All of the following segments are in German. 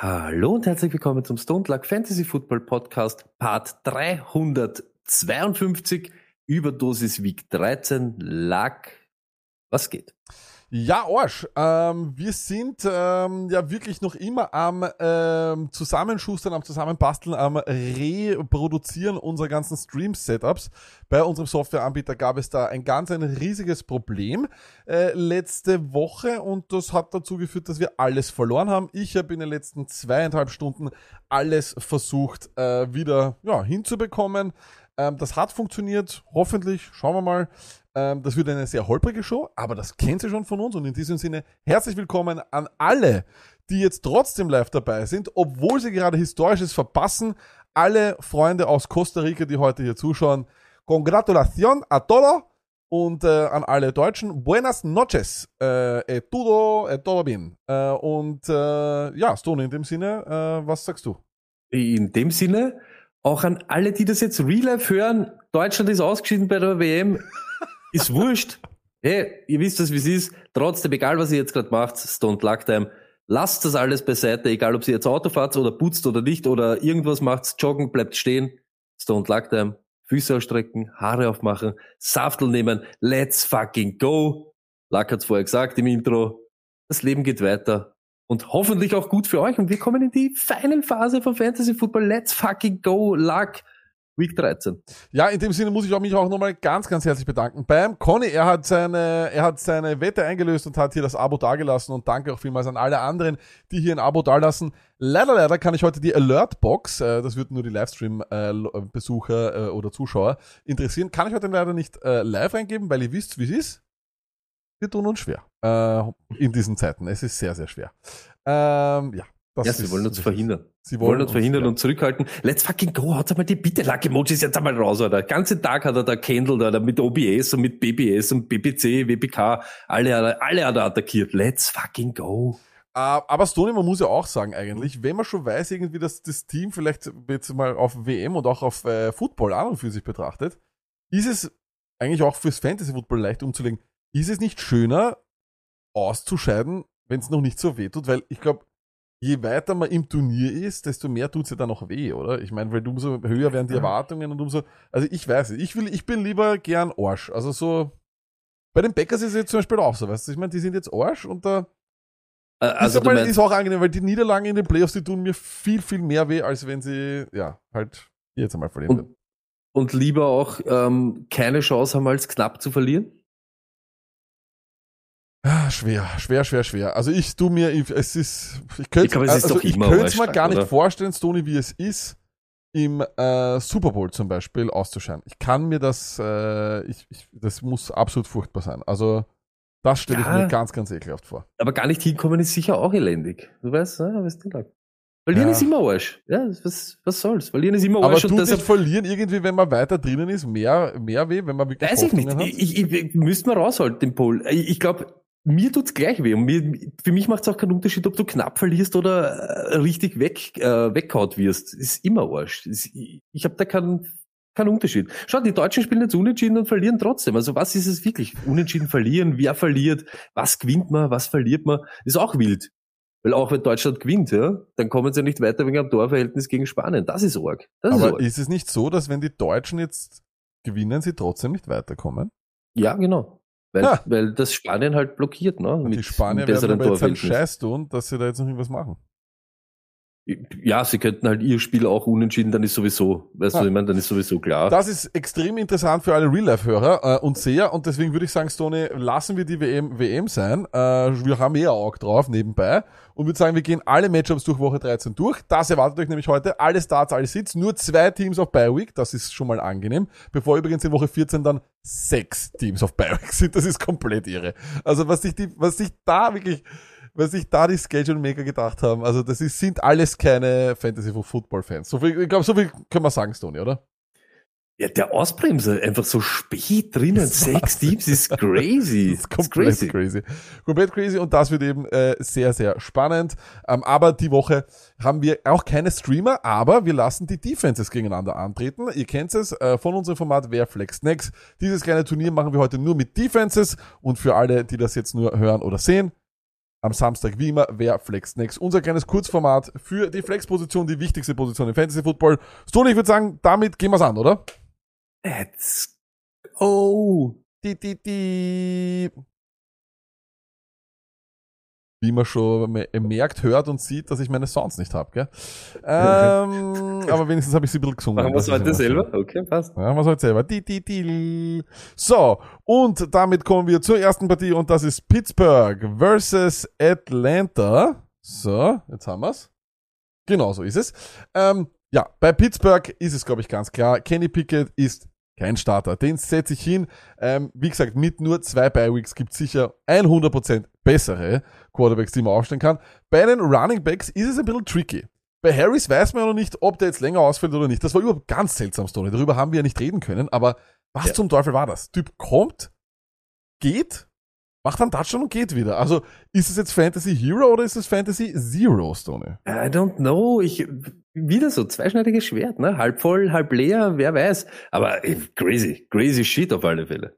Hallo und herzlich willkommen zum Stone Luck Fantasy Football Podcast Part 352 Überdosis Week 13 Luck. Was geht? Ja, Arsch. Ähm, wir sind ähm, ja wirklich noch immer am ähm, Zusammenschustern, am Zusammenbasteln, am Reproduzieren unserer ganzen Stream-Setups. Bei unserem Softwareanbieter gab es da ein ganz ein riesiges Problem äh, letzte Woche und das hat dazu geführt, dass wir alles verloren haben. Ich habe in den letzten zweieinhalb Stunden alles versucht äh, wieder ja, hinzubekommen. Ähm, das hat funktioniert, hoffentlich, schauen wir mal. Ähm, das wird eine sehr holprige Show, aber das kennt ihr schon von uns. Und in diesem Sinne, herzlich willkommen an alle, die jetzt trotzdem live dabei sind, obwohl sie gerade Historisches verpassen. Alle Freunde aus Costa Rica, die heute hier zuschauen, Congratulación a todo und äh, an alle Deutschen, buenas noches, äh, e todo, e todo bien. Äh, und äh, ja, Stone, in dem Sinne, äh, was sagst du? In dem Sinne, auch an alle, die das jetzt real life hören, Deutschland ist ausgeschieden bei der WM, ist wurscht. Hey, ihr wisst das, wie es ist. Trotzdem, egal was ihr jetzt gerade macht, Stone Luck Time, lasst das alles beiseite, egal ob ihr jetzt Auto fahrt oder putzt oder nicht oder irgendwas macht, joggen, bleibt stehen. Stone Luck Time, Füße ausstrecken, Haare aufmachen, Saftel nehmen, let's fucking go. Luck hat's vorher gesagt im Intro. Das Leben geht weiter. Und hoffentlich auch gut für euch. Und wir kommen in die Final Phase von Fantasy Football. Let's fucking go, Luck. Week 13. Ja, in dem Sinne muss ich auch mich auch nochmal ganz, ganz herzlich bedanken beim Conny. Er hat seine, er hat seine Wette eingelöst und hat hier das Abo dagelassen und danke auch vielmals an alle anderen, die hier ein Abo dalassen. Leider, leider kann ich heute die Alert-Box, äh, das wird nur die Livestream-Besucher äh, oder Zuschauer interessieren, kann ich heute leider nicht äh, live eingeben, weil ihr wisst, wie es ist. Wir tun uns schwer äh, in diesen Zeiten. Es ist sehr, sehr schwer. Ähm, ja, das ja, sie wollen uns verhindern. Sie wollen uns verhindern ja. und zurückhalten. Let's fucking go, haut einmal die bitte Luck Emojis jetzt einmal raus, Alter. Den ganzen Tag hat er da Candle da, da mit OBS und mit BBS und BPC, WPK, alle, hat er- alle hat er attackiert. Let's fucking go. Äh, aber Stoney, man muss ja auch sagen eigentlich, wenn man schon weiß irgendwie, dass das Team vielleicht jetzt mal auf WM und auch auf äh, Football an und für sich betrachtet, ist es eigentlich auch fürs Fantasy Football leicht umzulegen. Ist es nicht schöner auszuscheiden, wenn es noch nicht so weh tut? Weil ich glaube, je weiter man im Turnier ist, desto mehr tut's ja dann auch weh, oder? Ich meine, weil umso höher werden die Erwartungen und umso, also ich weiß nicht, ich will, ich bin lieber gern Arsch. Also so, bei den Packers ist es jetzt zum Beispiel auch so, weißt du, ich meine, die sind jetzt Arsch und da Äh, also ist, aber, ist auch angenehm, weil die Niederlagen in den Playoffs, die tun mir viel, viel mehr weh, als wenn sie, ja, halt jetzt einmal verlieren und, und lieber auch ähm, keine Chance haben, als knapp zu verlieren? Ah, schwer, schwer, schwer, schwer. Also ich tu mir, ich- es ist, ich könnte Ich es also doch ich mir gar nicht oder? vorstellen, Stony, wie es ist, im äh, Super Bowl zum Beispiel auszuscheiden. Ich kann mir das, äh, ich, ich, das muss absolut furchtbar sein. Also das stelle ich Ja. mir ganz, ganz ekelhaft vor. Aber gar nicht hinkommen ist sicher auch elendig. Du weißt, ne? was du sagst. Verlieren Ja. ist immer Arsch. Ja, was, was soll's? Verlieren ist immer Aber Arsch. tut und nicht verlieren irgendwie, wenn man weiter drinnen ist, mehr, mehr weh, wenn man wirklich Weiß ich nicht. Hat? Ich, ich, ich müsste mal raushalten, den Pol. Ich, ich glaube, mir tut's gleich weh. Und mir, für mich macht's auch keinen Unterschied, ob du knapp verlierst oder äh, richtig weg, äh, weggehaut wirst. Ist immer Arsch. Ist, ich habe da keinen keinen Unterschied. Schau, die Deutschen spielen jetzt unentschieden und verlieren trotzdem. Also was ist es wirklich? Unentschieden verlieren, wer verliert, was gewinnt man, was verliert man, ist auch wild. Weil auch wenn Deutschland gewinnt, ja, dann kommen sie nicht weiter wegen einem Torverhältnis gegen Spanien. Das ist arg. Das ist Aber arg. ist es nicht so, dass wenn die Deutschen jetzt gewinnen, sie trotzdem nicht weiterkommen? Ja, genau. Weil, Ja. weil das Spanien halt blockiert, ne? Und die mit Spanier werden aber jetzt einen. Scheiß tun, dass sie da jetzt noch irgendwas machen. Ja, sie könnten halt ihr Spiel auch unentschieden, dann ist sowieso, weißt Ah. du, ich meine, dann ist sowieso klar. Das ist extrem interessant für alle Real-Life-Hörer äh, und Seher und deswegen würde ich sagen, Stone, lassen wir die WM WM sein. Äh, wir haben eh auch drauf nebenbei und würde sagen, wir gehen alle Matchups durch Woche 13 durch. Das erwartet euch nämlich heute. Alle Starts, alle Sits, nur zwei Teams auf Bye Week, das ist schon mal angenehm. Bevor übrigens in Woche 14 dann sechs Teams auf Bye Week sind, das ist komplett irre. Also was sich die, was sich da wirklich was sich da die Schedule Maker gedacht haben. Also das ist, sind alles keine Fantasy Football Fans. So viel, ich glaube, so viel können wir sagen, Stoney, oder? Ja, der Ausbremser einfach so spät drinnen, sechs Teams ist crazy. Ist komplett crazy. Komplett crazy und das wird eben äh, sehr, sehr spannend. Ähm, aber die Woche haben wir auch keine Streamer, aber wir lassen die Defenses gegeneinander antreten. Ihr kennt es äh, von unserem Format Wer Flex Next. Dieses kleine Turnier machen wir heute nur mit Defenses und für alle, die das jetzt nur hören oder sehen, am Samstag wie immer, wer Flex Next. Unser kleines Kurzformat für die Flex-Position, die wichtigste Position im Fantasy Football. Stone, ich würde sagen, damit gehen wir's an, oder? Let's go. Die, die, die. Wie man schon me- merkt, hört und sieht, dass ich meine Sounds nicht habe, gell? Ähm, aber wenigstens habe ich sie ein bisschen gesungen. Machen wir es heute immer schön. selber? Okay, passt. Ja, was heute selber. Die, die, die. So, und damit kommen wir zur ersten Partie und das ist Pittsburgh versus Atlanta. So, jetzt haben wir's. Genau so ist es. Ähm, ja, bei Pittsburgh ist es, glaube ich, ganz klar. Kenny Pickett ist kein Starter. Den setze ich hin. Ähm, wie gesagt, mit nur zwei Bye-Weeks gibt sicher 100% bessere Quarterbacks, die man aufstellen kann. Bei den Running Backs ist es ein bisschen tricky. Bei Harris weiß man ja noch nicht, ob der jetzt länger ausfällt oder nicht. Das war überhaupt ganz seltsam, Story. Darüber haben wir ja nicht reden können. Aber was Ja. zum Teufel war das? Typ kommt, geht, macht einen Touchdown und geht wieder. Also ist es jetzt Fantasy Hero oder ist es Fantasy Zero, Stone? I don't know. Ich, wieder so, zweischneidiges Schwert, ne? Halb voll, halb leer, wer weiß. Aber crazy, crazy shit auf alle Fälle.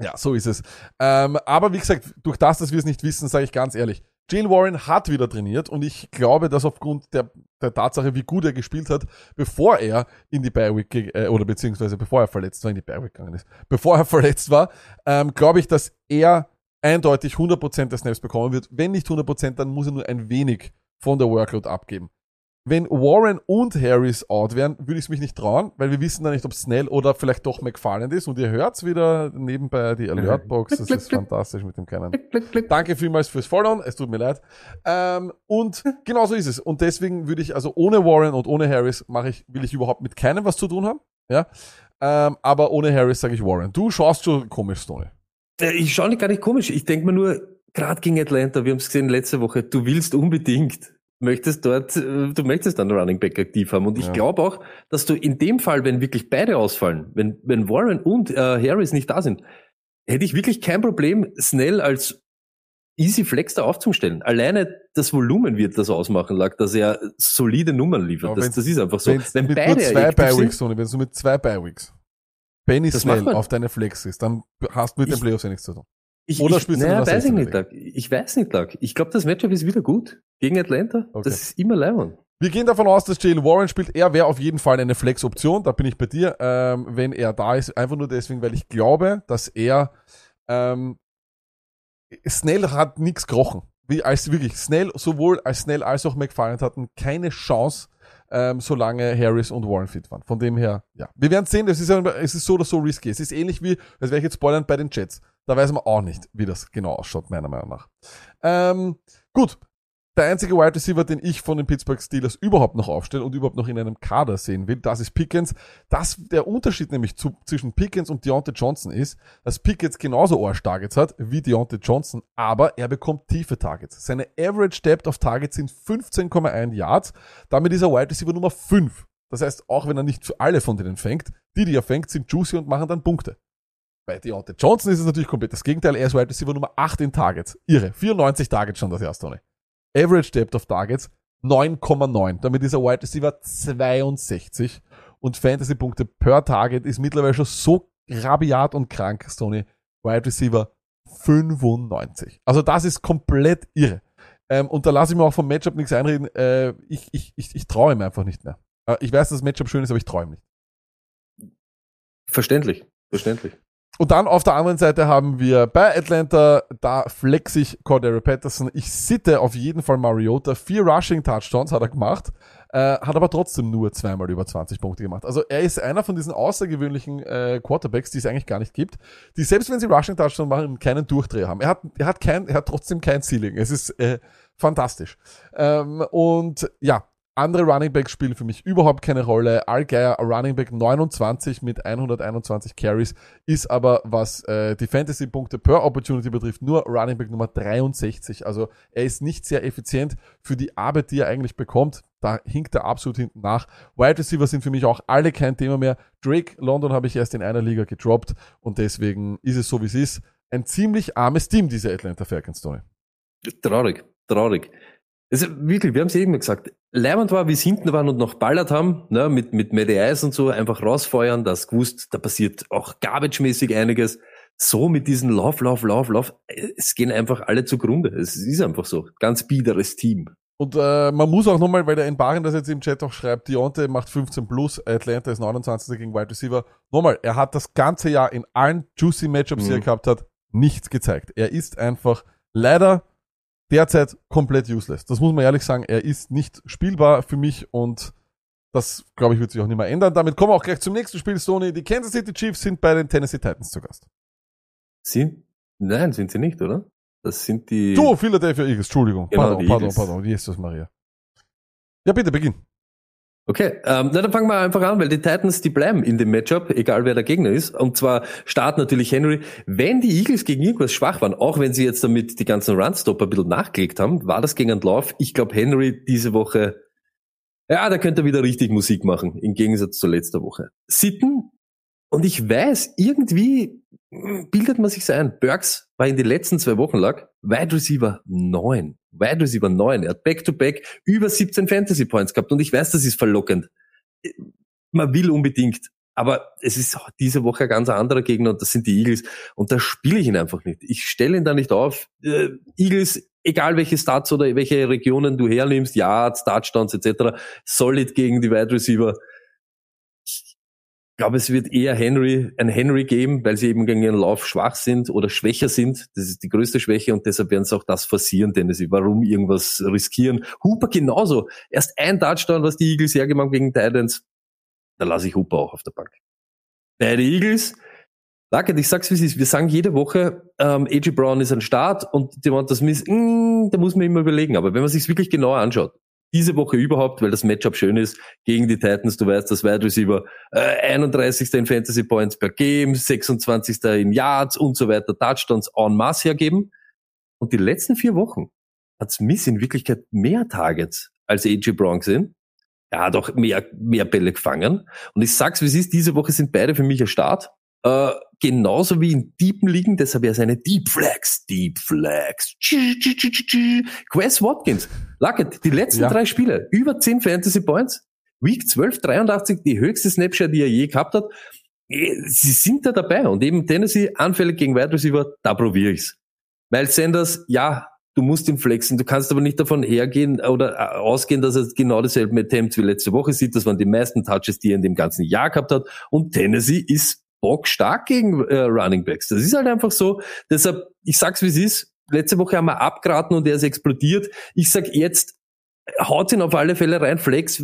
Ja, so ist es. Ähm, aber wie gesagt, durch das, dass wir es nicht wissen, sage ich ganz ehrlich, Jalen Warren hat wieder trainiert und ich glaube, dass aufgrund der, der Tatsache, wie gut er gespielt hat, bevor er in die ge- äh, oder beziehungsweise bevor er verletzt war, in die Week gegangen ist, bevor er verletzt war, ähm, glaube ich, dass er eindeutig 100% der Snaps bekommen wird. Wenn nicht 100%, dann muss er nur ein wenig von der Workload abgeben. Wenn Warren und Harris out wären, würde ich es mich nicht trauen, weil wir wissen dann nicht, ob Snell oder vielleicht doch McFarland ist. Und ihr hört's wieder nebenbei die Alertbox. Das ist fantastisch mit dem klick. Danke vielmals fürs Followen, es tut mir leid. Ähm, und genau so ist es. Und deswegen würde ich, also ohne Warren und ohne Harris mache ich, will ich überhaupt mit keinem was zu tun haben. Ja. Ähm, aber ohne Harris sage ich Warren. Du schaust schon komisch, Stone. Äh, Ich schaue nicht gar nicht komisch. Ich denke mir nur, gerade gegen Atlanta, wir haben es gesehen letzte Woche, du willst unbedingt, möchtest dort, äh, du möchtest dann Running Back aktiv haben. Und ich Ja. glaube auch, dass du in dem Fall, wenn wirklich beide ausfallen, wenn, wenn Warren und äh, Harris nicht da sind, hätte ich wirklich kein Problem, Snell als Easy Flex da aufzustellen. Alleine das Volumen wird das ausmachen, lag, dass er solide Nummern liefert. Aber das, das ist einfach so. Wenn mit beide zwei Bi-Weeks, wenn du mit zwei Bi-Weeks Benny Snell auf deine Flex ist, dann hast du mit den Ich- Playoffs ja nichts zu tun. Ich, Oder ich, spielst du naja, weiß ich 16er nicht, Doug. Ich weiß nicht, Doug. Ich glaube, das Matchup ist wieder gut. Gegen Atlanta. Okay. Das ist immer Leon. Wir gehen davon aus, dass Jalen Warren spielt. Er wäre auf jeden Fall eine Flex-Option. Da bin ich bei dir, ähm, wenn er da ist. Einfach nur deswegen, weil ich glaube, dass er ähm, Snell hat nichts gerochen. Wie als wirklich Snell, sowohl als Snell als auch McFarland hatten keine Chance, ähm, solange Harris und Warren fit waren. Von dem her, ja. Wir werden sehen, es ist, es ist so oder so risky. Es ist ähnlich wie, das werde ich jetzt spoilern, bei den Jets. Da weiß man auch nicht, wie das genau ausschaut, meiner Meinung nach. Ähm, gut, der einzige Wide Receiver, den ich von den Pittsburgh Steelers überhaupt noch aufstelle und überhaupt noch in einem Kader sehen will, das ist Pickens. Das, der Unterschied nämlich zu, zwischen Pickens und Deontay Johnson ist, dass Pickens genauso Arsch-Targets hat wie Deontay Johnson, aber er bekommt tiefe Targets. Seine Average Depth of Targets sind 15,1 Yards. Damit ist er Wide Receiver Nummer 5. Das heißt, auch wenn er nicht für alle von denen fängt, die, die er fängt, sind juicy und machen dann Punkte. Bei Deontay Johnson ist es natürlich komplett das Gegenteil. Er ist Wide Receiver Nummer 8 in Targets. Irre. 94 Targets schon das Jahr, Tony. Average Depth of Targets 9,9. Damit ist er Wide Receiver 62 und Fantasy-Punkte per Target ist mittlerweile schon so rabiat und krank, Stoney. Wide Receiver 95. Also das ist komplett irre. Ähm, und da lasse ich mir auch vom Matchup nichts einreden. Äh, ich ich, ich, ich traue ihm einfach nicht mehr. Äh, ich weiß, dass das Matchup schön ist, aber ich traue ihm nicht. Verständlich. Verständlich. Und dann auf der anderen Seite haben wir bei Atlanta, da flex ich Cordero Patterson. Ich sitte auf jeden Fall Mariota. Vier Rushing Touchdowns hat er gemacht, äh, hat aber trotzdem nur zweimal über 20 Punkte gemacht. Also er ist einer von diesen außergewöhnlichen äh, Quarterbacks, die es eigentlich gar nicht gibt, die selbst wenn sie Rushing Touchdowns machen, keinen Durchdreher haben. Er hat, er hat kein, er hat trotzdem kein Ceiling. Es ist äh, fantastisch. Ähm, und ja, Andere Running Backs spielen für mich überhaupt keine Rolle. Allgeier Running Back 29 mit 121 Carries ist aber, was äh, die Fantasy-Punkte per Opportunity betrifft, nur Running Back Nummer 63. Also er ist nicht sehr effizient für die Arbeit, die er eigentlich bekommt. Da hinkt er absolut hinten nach. Wide Receiver sind für mich auch alle kein Thema mehr. Drake London habe ich erst in einer Liga gedroppt und deswegen ist es so, wie es ist. Ein ziemlich armes Team, diese Atlanta Falcons, Tony. Traurig, traurig. Also wirklich, wir haben es eben gesagt, Leiband war, wie es hinten waren und noch ballert haben, ne, mit, mit Medi Eyes und so, einfach rausfeuern, das gewusst, da passiert auch garbage-mäßig einiges. So mit diesen Lauf, Lauf, Lauf, Lauf, es gehen einfach alle zugrunde. Es ist einfach so. Ganz biederes Team. Und äh, man muss auch nochmal, weil der Enbaren das jetzt im Chat auch schreibt, Deontay macht 15 plus, Atlanta ist 29 gegen Wide Receiver. Nochmal, er hat das ganze Jahr in allen juicy Matchups, die er Mhm. gehabt hat, nichts gezeigt. Er ist einfach leider derzeit komplett useless. Das muss man ehrlich sagen. Er ist nicht spielbar für mich und das, glaube ich, wird sich auch nicht mehr ändern. Damit kommen wir auch gleich zum nächsten Spiel, Sony. Die Kansas City Chiefs sind bei den Tennessee Titans zu Gast. Sind? Nein, sind sie nicht, oder? Das sind die. Du, Philadelphia Eagles, Entschuldigung. Genau, pardon, pardon, Eagles. pardon. Jesus Maria. Ja, bitte, beginn. Okay, ähm, na, dann fangen wir einfach an, weil die Titans, die bleiben in dem Matchup, egal wer der Gegner ist. Und zwar startet natürlich Henry. Wenn die Eagles gegen irgendwas schwach waren, auch wenn sie jetzt damit die ganzen Runstopper ein bisschen nachgelegt haben, war das gegen einen Lauf. Ich glaube, Henry diese Woche, ja, da könnte er wieder richtig Musik machen, im Gegensatz zu letzter Woche. Sitten, und ich weiß, irgendwie hm, bildet man sich's ein. Burks war in den letzten zwei Wochen lag, Wide Receiver 9. Wide Receiver 9. Er hat Back-to-Back über 17 Fantasy Points gehabt und ich weiß, das ist verlockend. Man will unbedingt. Aber es ist diese Woche ein ganz anderer Gegner und das sind die Eagles. Und da spiele ich ihn einfach nicht. Ich stelle ihn da nicht auf. Äh, Eagles, egal welche Stats oder welche Regionen du hernimmst, Yards, Touchdowns etc., solid gegen die Wide Receiver. Glaube, es wird eher Henry, ein Henry geben, weil sie eben gegen ihren Lauf schwach sind oder schwächer sind. Das ist die größte Schwäche und deshalb werden sie auch das forcieren, denn sie warum irgendwas riskieren. Hooper genauso. Erst ein Touchdown, was die Eagles hergemacht haben gegen Titans. Da lasse ich Hooper auch auf der Bank. Bei den Eagles, Luckett, ich sag's wie es ist, wir sagen jede Woche, ähm, AJ Brown ist ein Start und Devonta Smith, mh, da muss man immer überlegen. Aber wenn man sich's wirklich genauer anschaut, diese Woche überhaupt, weil das Matchup schön ist, gegen die Titans, du weißt, das Wide Receiver, äh, 31. in Fantasy Points per Game, 26. in Yards und so weiter, Touchdowns en masse hergeben. Und die letzten vier Wochen hat Smith in Wirklichkeit mehr Targets als AJ Brown gesehen. Er hat auch mehr, mehr Bälle gefangen. Und ich sag's, wie es ist, diese Woche sind beide für mich ein Start. Äh, genauso wie in Deepen liegen, deshalb ja seine Deep Flags, Deep Flags. Quest Watkins, Luckett, die letzten Ja. drei Spiele, über 10 Fantasy Points. Week 12, 83, die höchste Snapshot, die er je gehabt hat. Eh, Sie sind da dabei und eben Tennessee anfällig gegen Wide Receiver, da probiere ich's. Weil Sanders, ja, du musst ihn flexen, du kannst aber nicht davon hergehen oder äh, ausgehen, dass er genau dieselben Attempts wie letzte Woche sieht. Das waren die meisten Touches, die er in dem ganzen Jahr gehabt hat. Und Tennessee ist bockstark gegen äh, Running Backs. Das ist halt einfach so. Deshalb, ich sag's wie es ist. Letzte Woche haben wir abgeraten und er ist explodiert. Ich sag jetzt, haut ihn auf alle Fälle rein, Flex,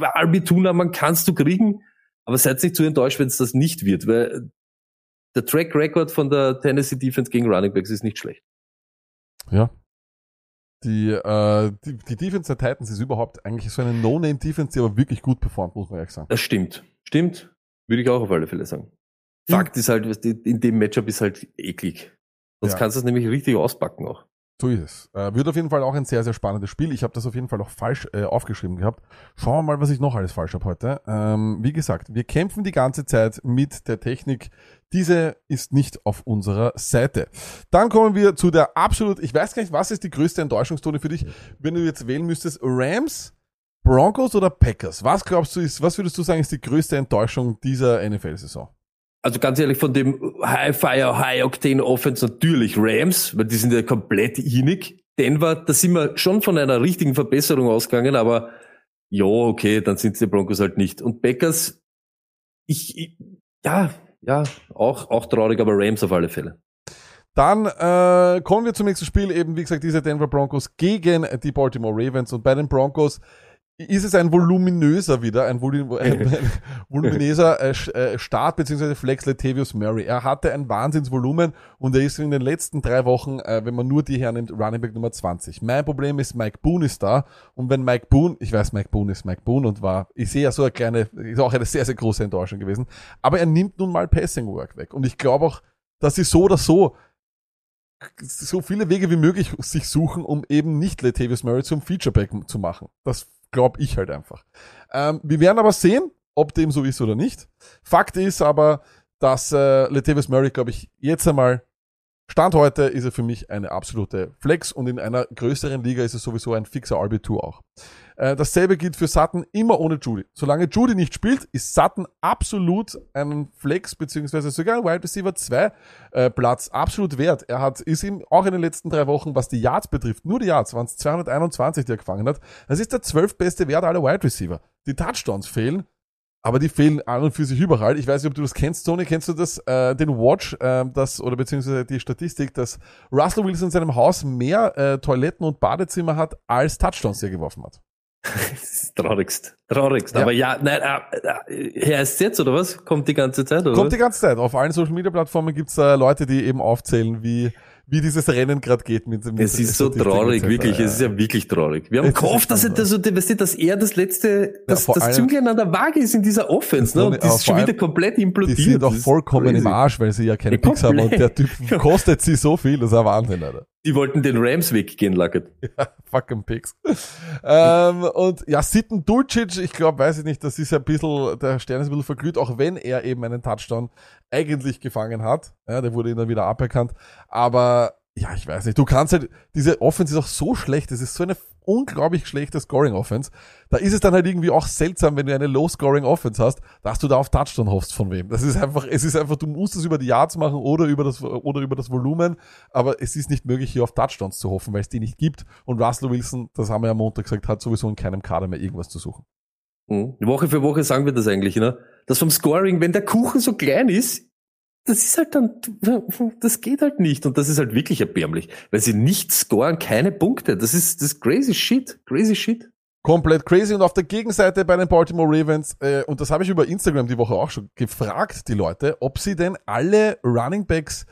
Albituna, man kannst du kriegen. Aber seid nicht zu enttäuscht, wenn es das nicht wird, weil der Track Record von der Tennessee Defense gegen Running Backs ist nicht schlecht. Ja. Die, äh, die, die Defense der Titans ist überhaupt eigentlich so eine No-Name-Defense, die aber wirklich gut performt, muss man ehrlich sagen. Das stimmt. Stimmt. Würde ich auch auf alle Fälle sagen. Ja. Fakt ist halt, in dem Matchup ist halt eklig. Sonst Ja. kannst du es nämlich richtig auspacken auch. So ist es. Äh, wird auf jeden Fall auch ein sehr, sehr spannendes Spiel. Ich habe das auf jeden Fall auch falsch äh, aufgeschrieben gehabt. Schauen wir mal, was ich noch alles falsch habe heute. Ähm, wie gesagt, wir kämpfen die ganze Zeit mit der Technik. Diese ist nicht auf unserer Seite. Dann kommen wir zu der absolut, ich weiß gar nicht, was ist die größte Enttäuschungstone für dich, wenn du jetzt wählen müsstest, Rams, Broncos oder Packers? Was glaubst du ist, was würdest du sagen, ist die größte Enttäuschung dieser NFL-Saison? Also ganz ehrlich, von dem High Fire, High Octane Offense natürlich Rams, weil die sind ja komplett inig. Denver, da sind wir schon von einer richtigen Verbesserung ausgegangen, aber ja, okay, dann sind die Broncos halt nicht. Und Packers, ich, ich ja, ja, auch, auch traurig, aber Rams auf alle Fälle. Dann äh, kommen wir zum nächsten Spiel, eben wie gesagt, diese Denver Broncos gegen die Baltimore Ravens. Und bei den Broncos, ist es ein voluminöser wieder, ein, Volum ein, voluminöser äh, äh, Start beziehungsweise Flex Latavius Murray. Er hatte ein Wahnsinnsvolumen und er ist in den letzten drei Wochen, äh, wenn man nur die hernimmt, Running Back Nummer 20. Mein Problem ist, Mike Boone ist da und wenn Mike Boone, ich weiß, Mike Boone ist Mike Boone und war, ich sehe ja so eine kleine, ist auch eine sehr, sehr große Enttäuschung gewesen, aber er nimmt nun mal Passing Work weg und ich glaube auch, dass sie so oder so so viele Wege wie möglich sich suchen, um eben nicht Latavius Murray zum Featureback zu machen. Das glaube ich halt einfach. Ähm, wir werden aber sehen, ob dem so ist oder nicht. Fakt ist aber, dass äh, Latavius Murray, glaube ich, jetzt einmal Stand heute ist er für mich eine absolute Flex und in einer größeren Liga ist er sowieso ein fixer RB2 auch. Äh, dasselbe gilt für Sutton immer ohne Judy. Solange Judy nicht spielt, ist Sutton absolut ein Flex beziehungsweise sogar ein Wide Receiver 2 äh, Platz absolut wert. Er hat ist ihm auch in den letzten drei Wochen, was die Yards betrifft, nur die Yards waren es 221, die er gefangen hat. Das ist der zwölfbeste Wert aller Wide Receiver. Die Touchdowns fehlen, aber die fehlen an und für sich überall. Ich weiß nicht, ob du das kennst, Tony. Kennst du das, äh, den Watch, äh, das, oder beziehungsweise die Statistik, dass Russell Wilson in seinem Haus mehr äh, Toiletten und Badezimmer hat, als Touchdowns, die er geworfen hat? Das ist traurigst. Traurigst. Ja. Aber ja, nein, äh, äh, heißt es jetzt, oder was? Kommt die ganze Zeit, oder? Kommt die ganze Zeit. Auf allen Social Media Plattformen gibt's äh, Leute, die eben aufzählen, wie, wie dieses Rennen gerade geht mit, mit es ist so traurig, wirklich. Es ist ja wirklich traurig. Wir haben gehofft, dass er, das, weißt du, dass er das letzte, das, vor das Zünglein an der Waage ist in dieser Offense, ne? Und die ist schon wieder komplett Die implodiert. sind doch Das vollkommen im Arsch, weil sie ja keine Ja, Picks haben und der. Typ kostet sie so viel, das ist ein Wahnsinn, Alter. Die wollten den Rams weggehen, Lackert. Fucking Picks. ähm, und ja, Sitten Dulcic, ich glaube, weiß ich nicht, das ist ja ein bisschen, der Stern ist ein bisschen verglüht, auch wenn er eben einen Touchdown eigentlich gefangen hat. Ja, der wurde ihn dann wieder aberkannt. Aber ja, ich weiß nicht, du kannst halt, diese Offense ist auch so schlecht, es ist so eine unglaublich schlechte Scoring-Offense. Da ist es dann halt irgendwie auch seltsam, wenn du eine Low-Scoring-Offense hast, dass du da auf Touchdown hoffst von wem. Das ist einfach, es ist einfach, du musst es über die Yards machen oder über das, oder über das Volumen, aber es ist nicht möglich, hier auf Touchdowns zu hoffen, weil es die nicht gibt. Und Russell Wilson, das haben wir ja am Montag gesagt, hat sowieso in keinem Kader mehr irgendwas zu suchen. Mhm. Woche für Woche sagen wir das eigentlich, ne? Das vom Scoring, wenn der Kuchen so klein ist, das ist halt dann, das geht halt nicht. Und das ist halt wirklich erbärmlich. Weil sie nicht scoren, keine Punkte. Das ist, das ist crazy shit. Crazy shit. Komplett crazy. Und auf der Gegenseite bei den Baltimore Ravens, äh, und das habe ich über Instagram die Woche auch schon gefragt, die Leute, ob sie denn alle Running Backs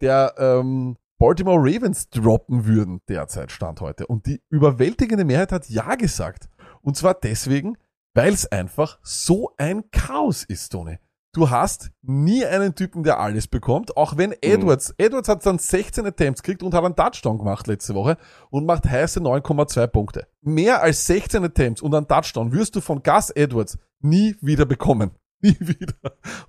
der ähm, Baltimore Ravens droppen würden derzeit, Stand heute. Und die überwältigende Mehrheit hat Ja gesagt. Und zwar deswegen, weil es einfach so ein Chaos ist, Tony. Du hast nie einen Typen, der alles bekommt, auch wenn Edwards, Edwards hat dann 16 Attempts gekriegt und hat einen Touchdown gemacht letzte Woche und macht heiße 9,2 Punkte. Mehr als 16 Attempts und einen Touchdown wirst du von Gus Edwards nie wieder bekommen. Nie wieder.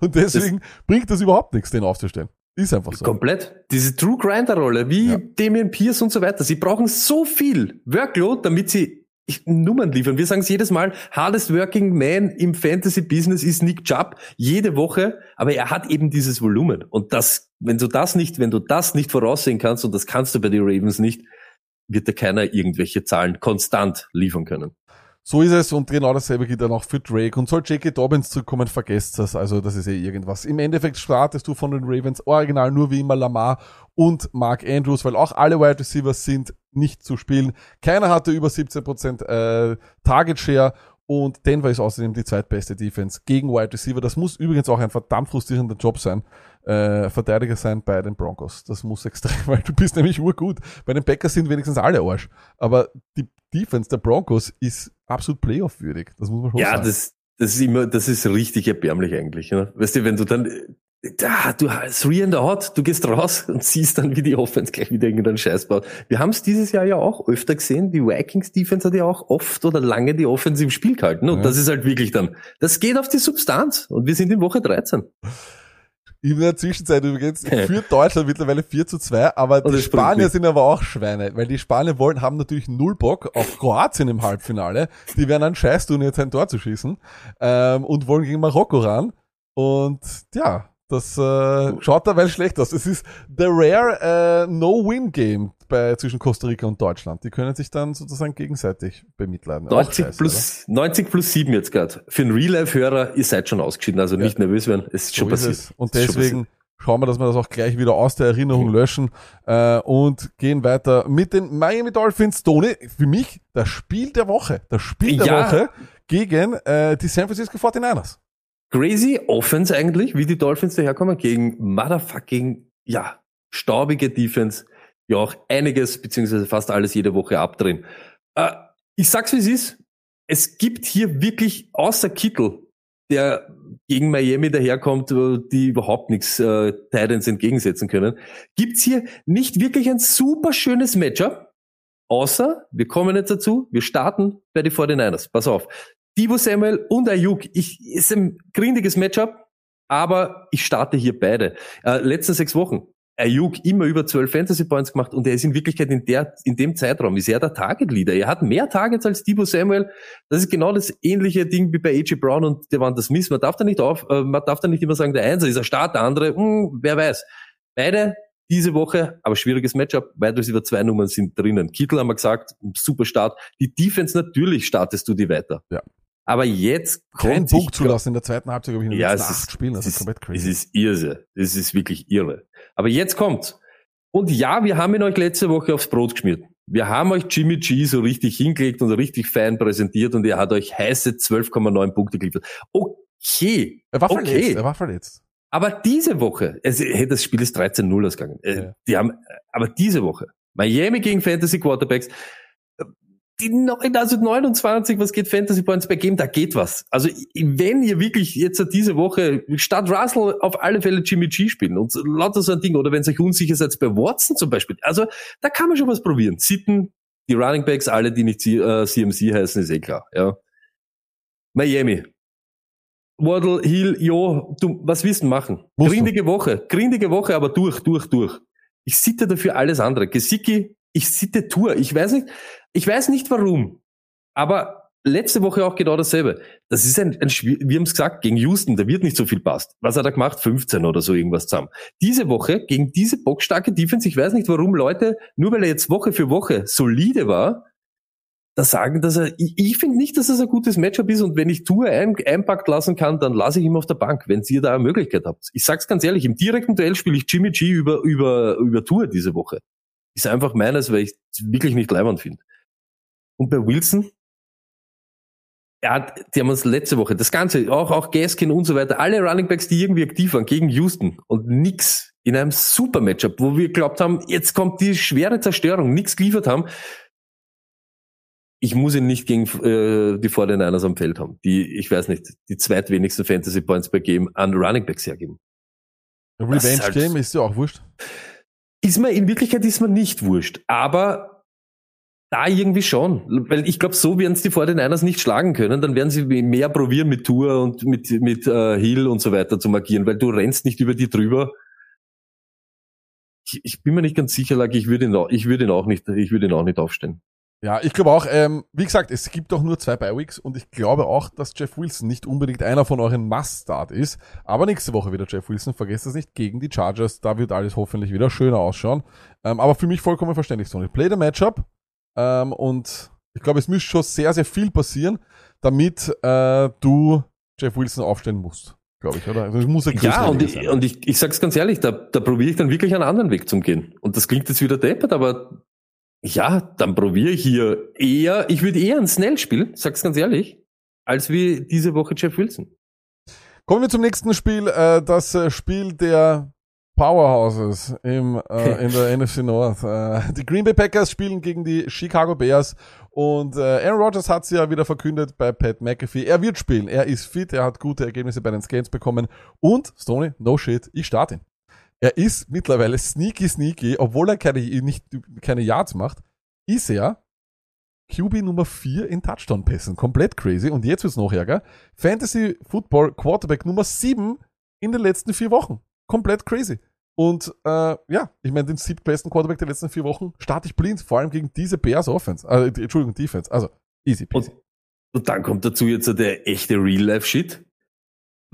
Und deswegen bringt das überhaupt nichts, den aufzustellen. Ist einfach so. Komplett. Diese True Grinder Rolle, wie Ja. Damian Pierce und so weiter. Sie brauchen so viel Workload, damit sie Nummern liefern. Wir sagen es jedes Mal, hardest working man im Fantasy Business ist Nick Chubb jede Woche, aber er hat eben dieses Volumen und das wenn du das nicht, wenn du das nicht voraussehen kannst und das kannst du bei den Ravens nicht, wird dir keiner irgendwelche Zahlen konstant liefern können. So ist es und genau dasselbe gilt dann auch für Drake. Und soll J.K. Dobbins zurückkommen, vergesst das. Also das ist eh irgendwas. Im Endeffekt startest du von den Ravens original nur wie immer Lamar und Mark Andrews, weil auch alle Wide Receivers sind nicht zu spielen. Keiner hatte über 17% äh, Target Share und Denver ist außerdem die zweitbeste Defense gegen Wide Receiver. Das muss übrigens auch ein verdammt frustrierender Job sein. Äh, Verteidiger sein bei den Broncos. Das muss extrem, weil du bist nämlich urgut. Bei den Packers sind wenigstens alle Arsch. Aber die Defense der Broncos ist absolut Playoff-würdig. Das muss man schon Ja, sagen. das, das ist immer, das ist richtig erbärmlich eigentlich. Ne? Weißt du, wenn du dann, da, du hast three and out, du gehst raus und siehst dann, wie die Offense gleich wieder irgendeinen Scheiß baut. Wir haben es dieses Jahr ja auch öfter gesehen. Die Vikings Defense hat ja auch oft oder lange die Offense im Spiel gehalten. Und Ja. das ist halt wirklich dann, das geht auf die Substanz. Und wir sind in Woche 13. In der Zwischenzeit übrigens führt Deutschland mittlerweile 4 zu 2, aber die Spanier sind aber auch Schweine, weil die Spanier wollen, haben natürlich null Bock auf Kroatien im Halbfinale. Die werden einen Scheiß tun, jetzt ein Tor zu schießen ähm, und wollen gegen Marokko ran. Und ja, das äh, schaut dabei schlecht aus. Es ist the rare äh, No-Win-Game bei zwischen Costa Rica und Deutschland. Die können sich dann sozusagen gegenseitig bemitleiden. Auch 90 scheiße, plus, 90 plus 7 jetzt gerade. Für einen Real-Life-Hörer, ihr seid schon ausgeschieden, also nicht nervös werden. Es ist oder? schon So ist passiert. es. Und deswegen schauen wir, dass wir das auch gleich wieder aus der Erinnerung löschen äh, und gehen weiter mit den Miami Dolphins. Tony, für mich das Spiel der Woche. Das Spiel der Ja. Woche gegen äh, die San Francisco 49ers. Crazy Offense eigentlich, wie die Dolphins daherkommen, gegen motherfucking, ja, staubige Defense, die auch einiges, beziehungsweise fast alles jede Woche abdrehen. Äh, ich sag's wie es ist. Es gibt hier wirklich, außer Kittel, der gegen Miami daherkommt, die überhaupt nichts äh, Titans entgegensetzen können, gibt's hier nicht wirklich ein super schönes Matchup. Außer, wir kommen jetzt dazu, wir starten bei den 49ers. Pass auf. Divo Samuel und Ayuk, ich, ist ein grindiges Matchup, aber ich starte hier beide. Äh, letzten sechs Wochen, Ayuk immer über 12 Fantasy Points gemacht und er ist in Wirklichkeit in der, in dem Zeitraum, ist er der Target Leader. Er hat mehr Targets als Divo Samuel. Das ist genau das ähnliche Ding wie bei AJ Brown und Devonta Smith. Man darf da nicht auf, äh, man darf da nicht immer sagen, der Einser ist ein Start, der andere, hm, wer weiß. Beide diese Woche, aber schwieriges Matchup, Wide Receiver zwei Nummern sind drinnen. Kittel haben wir gesagt, super Start. Die Defense, natürlich startest du die weiter. Ja. Aber jetzt Kein Punkt zulassen in der zweiten Halbzeit, glaube ich, in den ja, letzten es acht ist, Spielen. Das es ist ist, komplett es crazy. ist irre. Es ist wirklich irre. Aber jetzt kommt. Und ja, wir haben ihn euch letzte Woche aufs Brot geschmiert. Wir haben euch Jimmy G so richtig hingelegt und richtig fein präsentiert und er hat euch heiße 12,9 Punkte geliefert. Okay. Er war okay. verletzt, er war verletzt. Aber diese Woche, es, hey, das Spiel ist 13-0 ausgegangen. Äh, Ja. Die haben, aber diese Woche, Miami gegen Fantasy Quarterbacks, die neun, also 29, was geht Fantasy Points per Game, da geht was. Also wenn ihr wirklich jetzt diese Woche statt Russell auf alle Fälle Jimmy G spielen und lauter so ein Ding, oder wenn ihr euch unsicher seid bei Watson zum Beispiel, also da kann man schon was probieren. Sitten, die Running Backs, alle, die nicht C- äh, CMC heißen, ist eh klar. Ja. Miami, Waddle, Hill, jo, du, was willst du machen? Musst du. grindige Woche, grindige Woche, aber durch, durch, durch. Ich sitte dafür alles andere. Gesicki, ich sitte Tour. Ich weiß nicht, ich weiß nicht warum, aber letzte Woche auch genau dasselbe. Das ist ein, ein wir haben es gesagt, gegen Houston, da wird nicht so viel passt. Was hat er gemacht? 15 oder so irgendwas zusammen. Diese Woche gegen diese bockstarke Defense, ich weiß nicht warum Leute, nur weil er jetzt Woche für Woche solide war, da sagen, dass er, ich, ich finde nicht, dass das ein gutes Matchup ist und wenn ich Tour ein, einpackt lassen kann, dann lasse ich ihn auf der Bank, wenn ihr da eine Möglichkeit habt. Ich sag's ganz ehrlich, im direkten Duell spiele ich Jimmy G über, über, über Tour diese Woche. Ist einfach meines, weil ich es wirklich nicht leibend finde. Und bei Wilson, er hat, die haben uns letzte Woche, das Ganze, auch, auch Gaskin und so weiter, alle Runningbacks, die irgendwie aktiv waren, gegen Houston und nix in einem super Matchup, wo wir glaubt haben, jetzt kommt die schwere Zerstörung, nix geliefert haben. Ich muss ihn nicht gegen äh, die 49ers am Feld haben, die, ich weiß nicht, die zweitwenigsten Fantasy Points per Game an Runningbacks hergeben. Revenge halt- Game ist ja auch wurscht. Ist mir, in Wirklichkeit ist mir nicht wurscht, aber da irgendwie schon. Weil ich glaube, so werden es die 49ers nicht schlagen können. Dann werden sie mehr probieren mit Tour und mit, mit äh, Hill und so weiter zu markieren, weil du rennst nicht über die drüber. Ich, ich bin mir nicht ganz sicher, Lucky, ich würde ihn, auch- ich würde ihn auch nicht, ich würde ihn auch nicht aufstellen. Ja, ich glaube auch, ähm, wie gesagt, es gibt doch nur zwei Bi-Weeks und ich glaube auch, dass Jeff Wilson nicht unbedingt einer von euren Must-Start ist. Aber nächste Woche wieder Jeff Wilson, vergesst das nicht, gegen die Chargers. Da wird alles hoffentlich wieder schöner ausschauen. Ähm, aber für mich vollkommen verständlich, Sony. Play the Matchup ähm, und ich glaube, es müsste schon sehr, sehr viel passieren, damit äh, du Jeff Wilson aufstellen musst, glaube ich, oder? Also es muss Ja, und größeres ich, sein. und ich, ich sag's ganz ehrlich, da, da probiere ich dann wirklich einen anderen Weg zum Gehen. Und das klingt jetzt wieder deppert, aber ja, dann probiere ich hier eher, ich würde eher ein Snell-Spiel, sag's ganz ehrlich, als wie diese Woche Jeff Wilson. Kommen wir zum nächsten Spiel, äh, das äh, Spiel der Powerhouses im, äh, in der NFC North. Äh, die Green Bay Packers spielen gegen die Chicago Bears und äh, Aaron Rodgers hat sie ja wieder verkündet bei Pat McAfee. Er wird spielen, er ist fit, er hat gute Ergebnisse bei den Scans bekommen und, Stoney, no shit, ich starte ihn. Er ist mittlerweile sneaky sneaky, obwohl er keine, nicht, keine Yards macht, ist er QB Nummer 4 in Touchdown-Pässen. Komplett crazy. Und jetzt wird's noch ärger. Fantasy Football Quarterback Nummer 7 in den letzten vier Wochen. Komplett crazy. Und äh, ja, ich meine, den siebtbesten Quarterback der letzten vier Wochen starte ich blind, vor allem gegen diese Bears Offense. Die- Entschuldigung, Defense. Also, easy peasy. Und, und dann kommt dazu jetzt der echte Real-Life-Shit.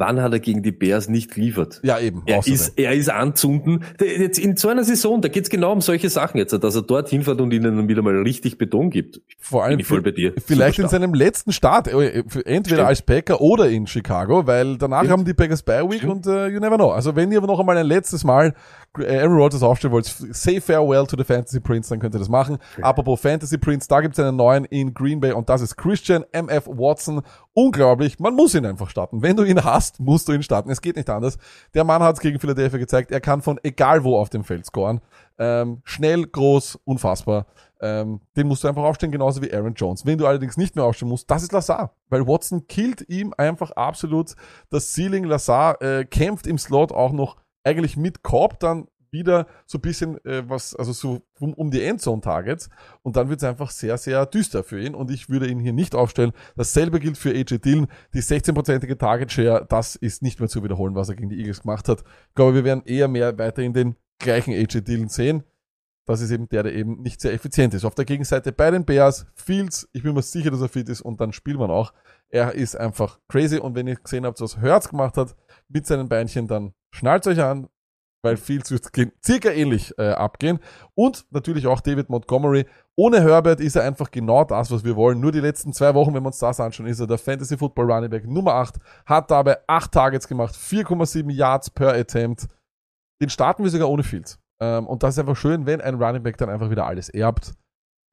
Wann hat er gegen die Bears nicht geliefert? Ja, eben. Er außerdem. ist, er ist anzünden. Jetzt in so einer Saison, da geht's genau um solche Sachen jetzt, dass er dort hinfährt und ihnen dann wieder mal richtig Beton gibt. Vor allem voll bei dir. Vielleicht in seinem letzten Start, äh, entweder Stimmt. als Packer oder in Chicago, weil danach Stimmt. haben die Packers Bye Week Stimmt. und äh, you never know. Also wenn ihr aber noch einmal ein letztes Mal äh, Aaron Rodgers aufstellen wollt, say farewell to the Fantasy Prince, dann könnt ihr das machen. Apropos Fantasy Prince, da gibt's einen neuen in Green Bay und das ist Christian MF Watson. Unglaublich, man muss ihn einfach starten. Wenn du ihn hast, musst du ihn starten. Es geht nicht anders. Der Mann hat's gegen Philadelphia gezeigt, er kann von egal wo auf dem Feld scoren. Ähm, schnell, groß, unfassbar. Ähm, den musst du einfach aufstellen, genauso wie Aaron Jones. Wenn du allerdings nicht mehr aufstellen musst, das ist Lazar. Weil Watson killt ihm einfach absolut das Ceiling. Lazar äh, kämpft im Slot auch noch eigentlich mit Korb dann wieder so ein bisschen äh, was, also so um, um die Endzone-Targets. Und dann wird es einfach sehr, sehr düster für ihn. Und ich würde ihn hier nicht aufstellen. Dasselbe gilt für AJ Dillon. Die 16-prozentige Target-Share, das ist nicht mehr zu wiederholen, was er gegen die Eagles gemacht hat. Ich glaube, wir werden eher mehr weiterhin den gleichen AJ Dillon sehen. Das ist eben der, der eben nicht sehr effizient ist. Auf der Gegenseite bei den Bears, Fields, ich bin mir sicher, dass er fit ist und dann spielt man auch. Er ist einfach crazy und wenn ihr gesehen habt, was Hertz gemacht hat mit seinen Beinchen, dann schnallt euch an, weil Fields wird ge- circa ähnlich äh, abgehen. Und natürlich auch David Montgomery. Ohne Herbert ist er einfach genau das, was wir wollen. Nur die letzten zwei Wochen, wenn wir uns das anschauen, ist er der Fantasy Football Running Back Nummer 8, hat dabei 8 Targets gemacht, 4,7 Yards per Attempt. Den starten wir sogar ohne Fields. Ähm, und das ist einfach schön, wenn ein Running Back dann einfach wieder alles erbt.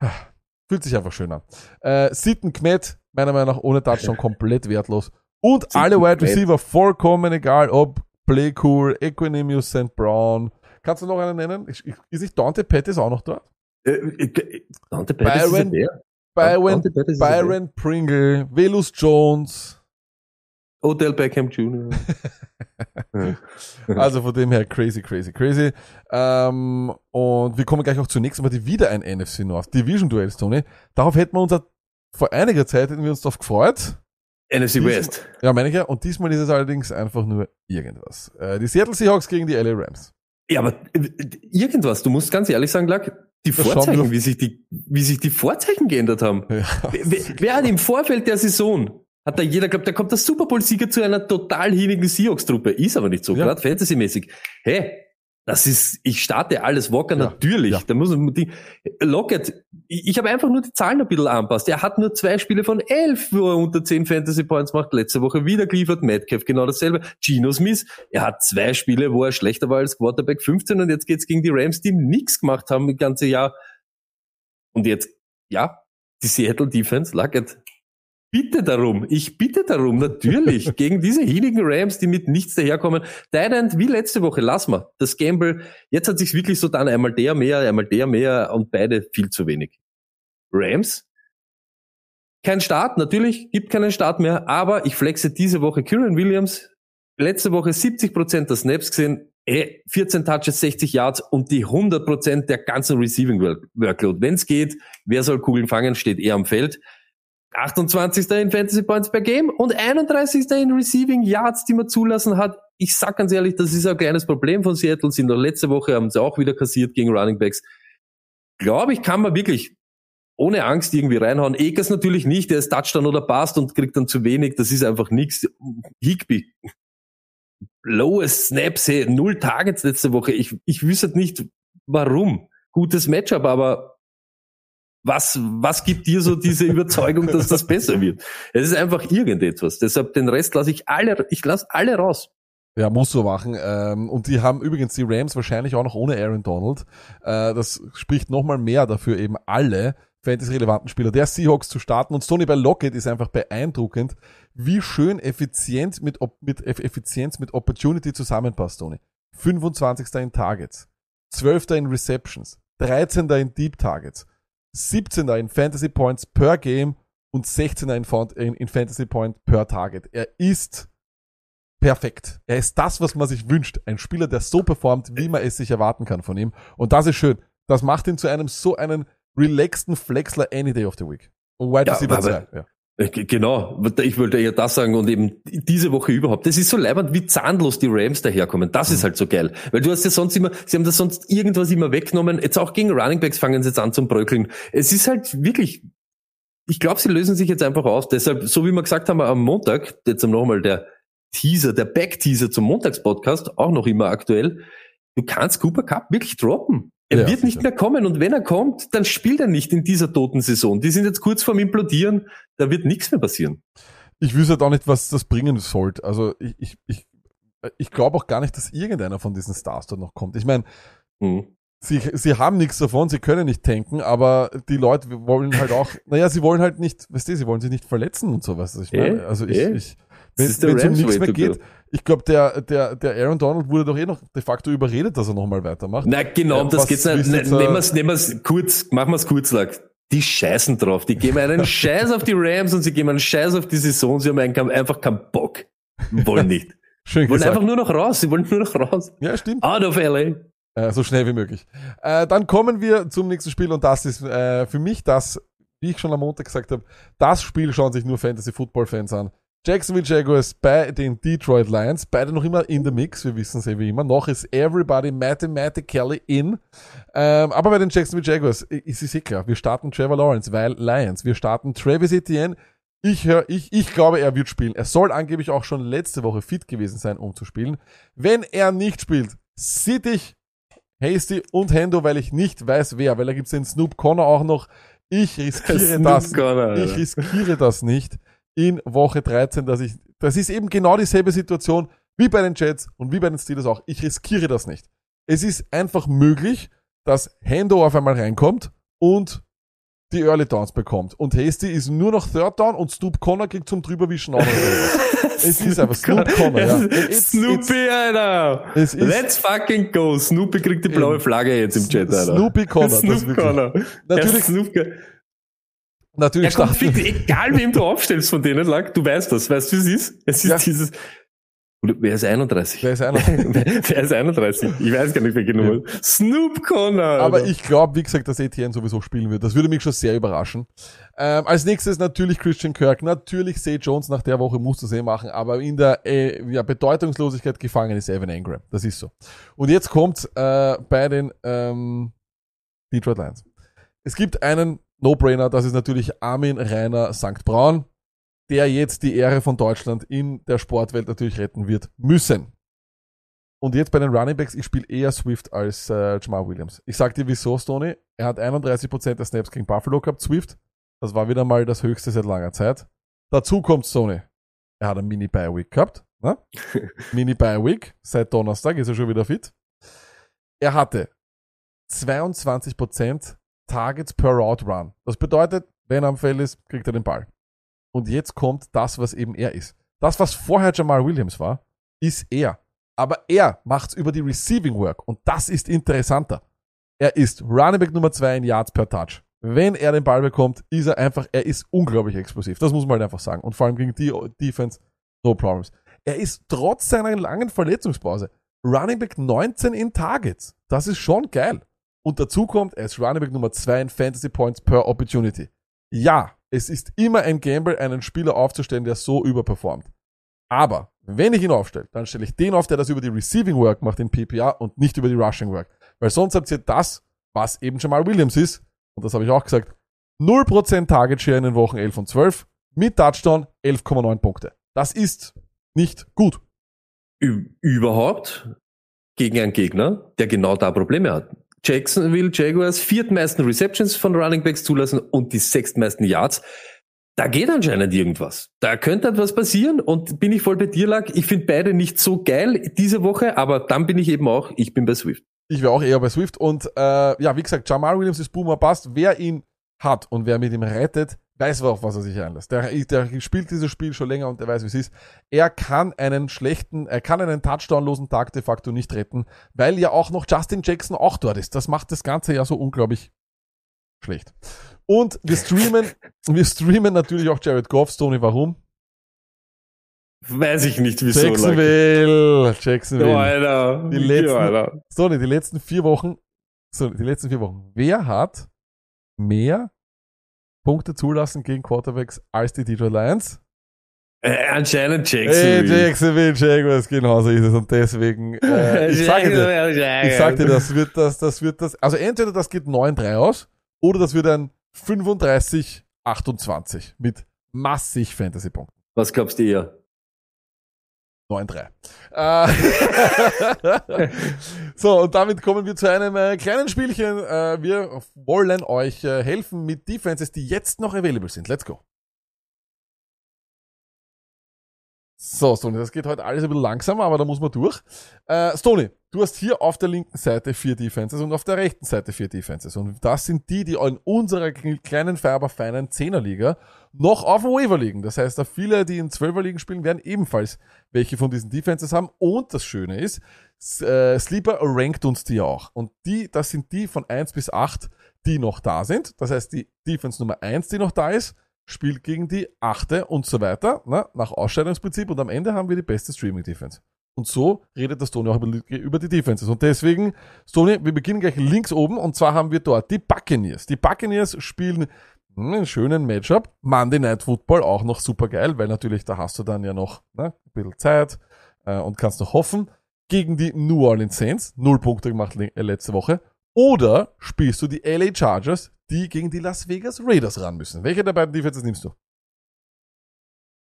Fühlt sich einfach schön an. Äh, Sitten Kmet, meiner Meinung nach ohne Touchdown komplett wertlos. Und Sitten alle Wide. Receiver vollkommen egal, ob Playcool, Equinemius, St. Brown. Kannst du noch einen nennen? Ich, ist nicht Dante Pettis auch noch dort? Äh, äh, Dante Pettis ist Byron- ein Bär. Byron, ist Bär. Byron Pringle, Velus Jones. Odell Beckham Jr. Also von dem her crazy, crazy, crazy. Ähm, und wir kommen gleich auch zur nächsten Partie wieder ein NFC North Division Duell, Tony. Darauf hätten wir uns vor einiger Zeit hätten wir uns darauf gefreut. NFC West. Ja, meine ich ja. Und diesmal ist es allerdings einfach nur irgendwas. Äh, die Seattle Seahawks gegen die LA Rams. Ja, aber äh, irgendwas, du musst ganz ehrlich sagen, Lack, die Das Vorzeichen, wie sich die, wie sich die Vorzeichen geändert haben. Ja. Wer, wer hat im Vorfeld der Saison, hat da jeder glaubt, da kommt der Super Bowl-Sieger zu einer total hienigen Seahawks-Truppe. Ist aber nicht so, Ja. gerade fantasymäßig. Hey, das ist, ich starte alles Walker Ja. natürlich. Ja. Da muss man die, Lockett, ich, ich habe einfach nur die Zahlen ein bisschen anpasst. Er hat nur zwei Spiele von elf, wo er unter zehn Fantasy Points macht. Letzte Woche wieder geliefert. Metcalf genau dasselbe. Gino Smith, er hat zwei Spiele, wo er schlechter war als Quarterback 15 und jetzt geht's gegen die Rams, die nichts gemacht haben das ganze Jahr. Und jetzt, ja, die Seattle Defense, Luckett, bitte darum, ich bitte darum, natürlich, gegen diese hienigen Rams, die mit nichts daherkommen. Tyrant, wie letzte Woche, lass mal, das Gamble, jetzt hat sich's wirklich so dann einmal der mehr, einmal der mehr und beide viel zu wenig. Rams, kein Start, natürlich, gibt keinen Start mehr, aber ich flexe diese Woche Kieran Williams, letzte Woche 70% der Snaps gesehen, eh, 14 Touches, 60 Yards und die 100% der ganzen Receiving Work- Workload. Wenn's geht, wer soll Kugeln fangen, steht er am Feld. 28. in Fantasy Points per Game und 31. in Receiving Yards, die man zulassen hat. Ich sag ganz ehrlich, das ist ein kleines Problem von Seattle. Sind doch letzte Woche haben sie auch wieder kassiert gegen Running Backs. Glaube ich, kann man wirklich ohne Angst irgendwie reinhauen. Ekers natürlich nicht, der ist Touchdown oder passt und kriegt dann zu wenig. Das ist einfach nichts. Higby. Lowest Snaps, hey, null Targets letzte Woche. Ich, ich wüsste nicht, warum. Gutes Matchup, aber was, was gibt dir so diese Überzeugung, dass das besser wird? Es ist einfach irgendetwas. Deshalb den Rest lasse ich alle, ich lasse alle raus. Ja, muss so machen. Ähm, und die haben übrigens die Rams wahrscheinlich auch noch ohne Aaron Donald. Äh, das spricht nochmal mehr dafür, eben alle Fantasy-relevanten Spieler der Seahawks zu starten. Und Stoney bei Lockett ist einfach beeindruckend, wie schön effizient mit, mit Eff- Effizienz mit Opportunity zusammenpasst, Tony. 25. in Targets, 12. in Receptions, 13. in Deep Targets, 17. in Fantasy Points per Game und 16. in, in, Fantasy Point per Target. Er ist perfekt. Er ist das, was man sich wünscht. Ein Spieler, der so performt, wie man es sich erwarten kann von ihm. Und das ist schön. Das macht ihn zu einem so einen relaxten Flexler any day of the week. Und Wide Ja, Receiver aber- 2. Ja. Äh, Genau, ich wollte ja das sagen und eben diese Woche überhaupt. Das ist so leibend, wie zahnlos die Rams daherkommen. Das ist halt so geil. Weil du hast ja sonst immer, sie haben das sonst irgendwas immer weggenommen. Jetzt auch gegen Running Backs fangen sie jetzt an zum Bröckeln. Es ist halt wirklich, ich glaube, sie lösen sich jetzt einfach auf. Deshalb, so wie wir gesagt haben am Montag, jetzt nochmal der Teaser, der Back-Teaser zum Montagspodcast, auch noch immer aktuell. Du kannst Cooper Cup wirklich droppen. Er Ja, wird nicht sicher. mehr kommen und wenn er kommt, dann spielt er nicht in dieser toten Saison. Die sind jetzt kurz vorm Implodieren, da wird nichts mehr passieren. Ich wüsste halt auch nicht, was das bringen sollte. Also ich, ich, ich, ich glaube auch gar nicht, dass irgendeiner von diesen Stars dort noch kommt. Ich meine, Hm. sie, sie haben nichts davon, sie können nicht tanken, aber die Leute wollen halt auch, naja, sie wollen halt nicht, weißt du, sie wollen sich nicht verletzen und sowas. Also ich meine, Eh, also ich, eh. ich wenn es um nichts mehr geht, ich glaube, der, der, der Aaron Donald wurde doch eh noch de facto überredet, dass er nochmal weitermacht. Na genau, um das geht's nicht. Ne- Nehmen äh, nehmen wir's kurz, machen wir's kurz, lag. Die scheißen drauf. Die geben einen Scheiß auf die Rams und sie geben einen Scheiß auf die Saison. Sie haben einfach keinen Bock. Wollen nicht. Schön Wollen gesagt. einfach nur noch raus. Sie wollen nur noch raus. Ja, stimmt. Out of LA. Äh, so schnell wie möglich. Äh, dann kommen wir zum nächsten Spiel und das ist äh, für mich das, wie ich schon am Montag gesagt habe, das Spiel schauen sich nur Fantasy-Football-Fans an. Jacksonville Jaguars bei den Detroit Lions, beide noch immer in the mix, wir wissen es ja wie immer. Noch ist everybody mathematically in. Ähm, aber bei den Jacksonville Jaguars ist es eh klar, wir starten Trevor Lawrence, weil Lions. Wir starten Travis Etienne. Ich höre, ich, ich glaube, er wird spielen. Er soll angeblich auch schon letzte Woche fit gewesen sein, um zu spielen. Wenn er nicht spielt, sit ich Hasty und Hendo, weil ich nicht weiß wer, weil da gibt's den Snoop Connor auch noch. Ich riskiere Snoop das. Connor, ich riskiere das nicht in Woche 13, dass ich, das ist eben genau dieselbe Situation wie bei den Jets und wie bei den Steelers auch. Ich riskiere das nicht. Es ist einfach möglich, dass Hendo auf einmal reinkommt und die Early Downs bekommt. Und Hasty ist nur noch Third Down und Snoop Connor kriegt zum drüberwischen auch noch. es ist einfach Snoop Connor, ja. It's- Snoopy, Alter. Es ist- Let's fucking go. Snoopy kriegt die blaue. Flagge jetzt im Chat, Alter. Snoopy Connor. Snoop. Connor. Natürlich- Snoop Connor. Natürlich Er starten- fix, egal wem du aufstellst von denen, Lack, du weißt das. Weißt du, wie es ist? Es ist Ja. dieses, wer ist 31? Wer ist einer? wer ist 31? Ich weiß gar nicht, welche Nummer. Snoop Connor. Aber ich glaube, wie gesagt, dass Etienne sowieso spielen wird. Das würde mich schon sehr überraschen. Ähm, als nächstes natürlich Christian Kirk. Natürlich Say Jones nach der Woche muss das eh machen, aber in der äh, ja, Bedeutungslosigkeit gefangen ist Evan Engram. Das ist so. Und jetzt kommt äh, bei den ähm, Detroit Lions. Es gibt einen No-Brainer, das ist natürlich Armin Rainer St. Braun, der jetzt die Ehre von Deutschland in der Sportwelt natürlich retten wird müssen. Und jetzt bei den Running Backs, ich spiele eher Swift als äh, Jamal Williams. Ich sag dir wieso, Stoney. Er hat 31% der Snaps gegen Buffalo gehabt, Swift. Das war wieder mal das höchste seit langer Zeit. Dazu kommt Stoney. Er hat eine Mini-Bye-Week gehabt. Ne? Mini-Bye-Week. Seit Donnerstag ist er schon wieder fit. Er hatte 22% Targets per Route Run. Das bedeutet, wenn er am Feld ist, kriegt er den Ball. Und jetzt kommt das, was eben er ist. Das, was vorher Jamal Williams war, ist er. Aber er macht's über die Receiving Work. Und das ist interessanter. Er ist Running Back Nummer 2 in Yards per Touch. Wenn er den Ball bekommt, ist er einfach, er ist unglaublich explosiv. Das muss man halt einfach sagen. Und vor allem gegen die Defense, no problems. Er ist trotz seiner langen Verletzungspause Running Back 19 in Targets. Das ist schon geil. Und dazu kommt, er ist Running Back Nummer 2 in Fantasy Points per Opportunity. Ja, es ist immer ein Gamble, einen Spieler aufzustellen, der so überperformt. Aber wenn ich ihn aufstelle, dann stelle ich den auf, der das über die Receiving Work macht in PPR und nicht über die Rushing Work. Weil sonst habt ihr das, was eben Jamal Williams ist, und das habe ich auch gesagt, 0% Target Share in den Wochen 11 und 12, mit Touchdown 11,9 Punkte. Das ist nicht gut. Überhaupt gegen einen Gegner, der genau da Probleme hat. Jacksonville Jaguars viertmeisten Receptions von Running Backs zulassen und die sechstmeisten Yards. Da geht anscheinend irgendwas. Da könnte etwas passieren und bin ich voll bei dir, Lack. Ich finde beide nicht so geil diese Woche, aber dann bin ich eben auch, ich bin bei Swift. Ich wäre auch eher bei Swift. Und äh, ja, wie gesagt, Jamal Williams ist Boomer Bust. Wer ihn hat und wer mit ihm rettet, weiß, auf was er sich einlässt. Der, der spielt dieses Spiel schon länger und der weiß, wie es ist. Er kann einen schlechten, er kann einen touchdownlosen Tag de facto nicht retten, weil ja auch noch Justin Jackson auch dort ist. Das macht das Ganze ja so unglaublich schlecht. Und wir streamen, wir streamen natürlich auch Jared Goff, Stoney, warum? Weiß ich nicht, wieso. Jacksonville, Jacksonville. Ja, Alter. Die letzten- Ja, Alter. Stoney, die letzten vier Wochen, so, die letzten vier Wochen. Wer hat mehr Punkte zulassen gegen Quarterbacks als die Detroit Lions? Äh, anscheinend Hey, Jacksonville. Jacksonville Jaguars, genau so ist es. Und deswegen, äh, ich sage dir, ich sag dir, das wird das, das wird das, also entweder das geht 9-3 aus, oder das wird ein 35-28 mit massig Fantasy-Punkten. Was glaubst du eher? 9-3. Äh, so, und damit kommen wir zu einem äh, kleinen Spielchen. Äh, wir wollen euch äh, helfen mit Defenses, die jetzt noch available sind. Let's go. So, Stony, das geht heute alles ein bisschen langsamer, aber da muss man durch. Äh, Stony, du hast hier auf der linken Seite vier Defenses und auf der rechten Seite vier Defenses. Und das sind die, die in unserer kleinen, feiner, feinen Zehnerliga noch auf dem Waiver liegen. Das heißt, da viele, die in Zwölferligen spielen, werden ebenfalls welche von diesen Defenses haben. Und das Schöne ist, äh, Sleeper rankt uns die auch. Und die, das sind die von 1 bis 8, die noch da sind. Das heißt, die Defense Nummer 1, die noch da ist, spielt gegen die achte und so weiter, ne, nach Ausscheidungsprinzip und am Ende haben wir die beste Streaming-Defense. Und so redet der Stoney auch über, die Defenses. Und deswegen, Stoney, wir beginnen gleich links oben und zwar haben wir dort die Buccaneers. Die Buccaneers spielen hm, einen schönen Matchup. Monday Night Football auch noch super geil, weil natürlich da hast du dann ja noch ne, ein bisschen Zeit äh, und kannst noch hoffen. Gegen die New Orleans Saints, null Punkte gemacht äh, letzte Woche. Oder spielst du die LA Chargers, die gegen die Las Vegas Raiders ran müssen. Welche der beiden Defenses nimmst du?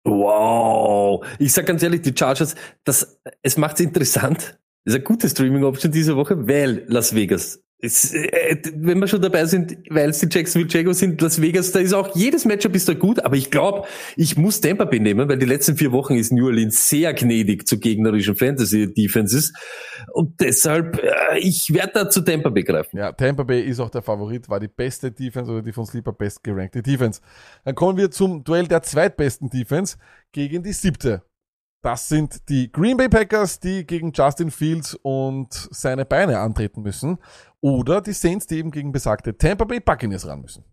Wow. Ich sag ganz ehrlich, die Chargers, das, es macht's interessant. Das ist eine gute Streaming-Option diese Woche, weil Las Vegas. Es, äh, wenn wir schon dabei sind, weil es die Jacksonville Jaguars sind, Las Vegas, da ist auch jedes Matchup ist da gut, aber ich glaube, ich muss Tampa Bay nehmen, weil die letzten vier Wochen ist New Orleans sehr gnädig zu gegnerischen Fantasy-Defenses und deshalb, äh, ich werde da zu Tampa Bay greifen. Ja, Tampa Bay ist auch der Favorit, war die beste Defense oder die von Sleeper best gerankte Defense. Dann kommen wir zum Duell der zweitbesten Defense gegen die siebte. Das sind die Green Bay Packers, die gegen Justin Fields und seine Beine antreten müssen. Oder die Saints, die eben gegen besagte Tampa Bay Buccaneers ran müssen.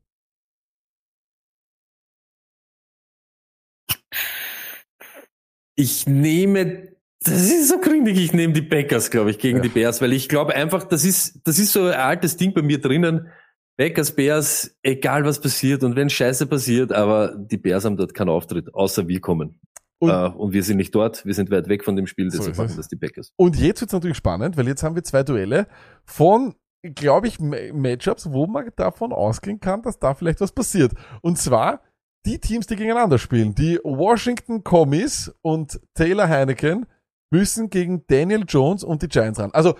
Ich nehme, das ist so gründig, ich nehme die Packers, glaube ich, gegen Ja. die Bears, weil ich glaube einfach, das ist, das ist so ein altes Ding bei mir drinnen. Packers, Bears, egal was passiert und wenn Scheiße passiert, aber die Bears haben dort keinen Auftritt, außer wir kommen. Und- äh, und wir sind nicht dort, wir sind weit weg von dem Spiel, So deshalb es. machen das die Packers. Und jetzt wird's natürlich spannend, weil jetzt haben wir zwei Duelle von, glaube ich, Ma- Matchups, wo man davon ausgehen kann, dass da vielleicht was passiert. Und zwar die Teams, die gegeneinander spielen. Die Washington Commies und Taylor Heineken müssen gegen Daniel Jones und die Giants ran. Also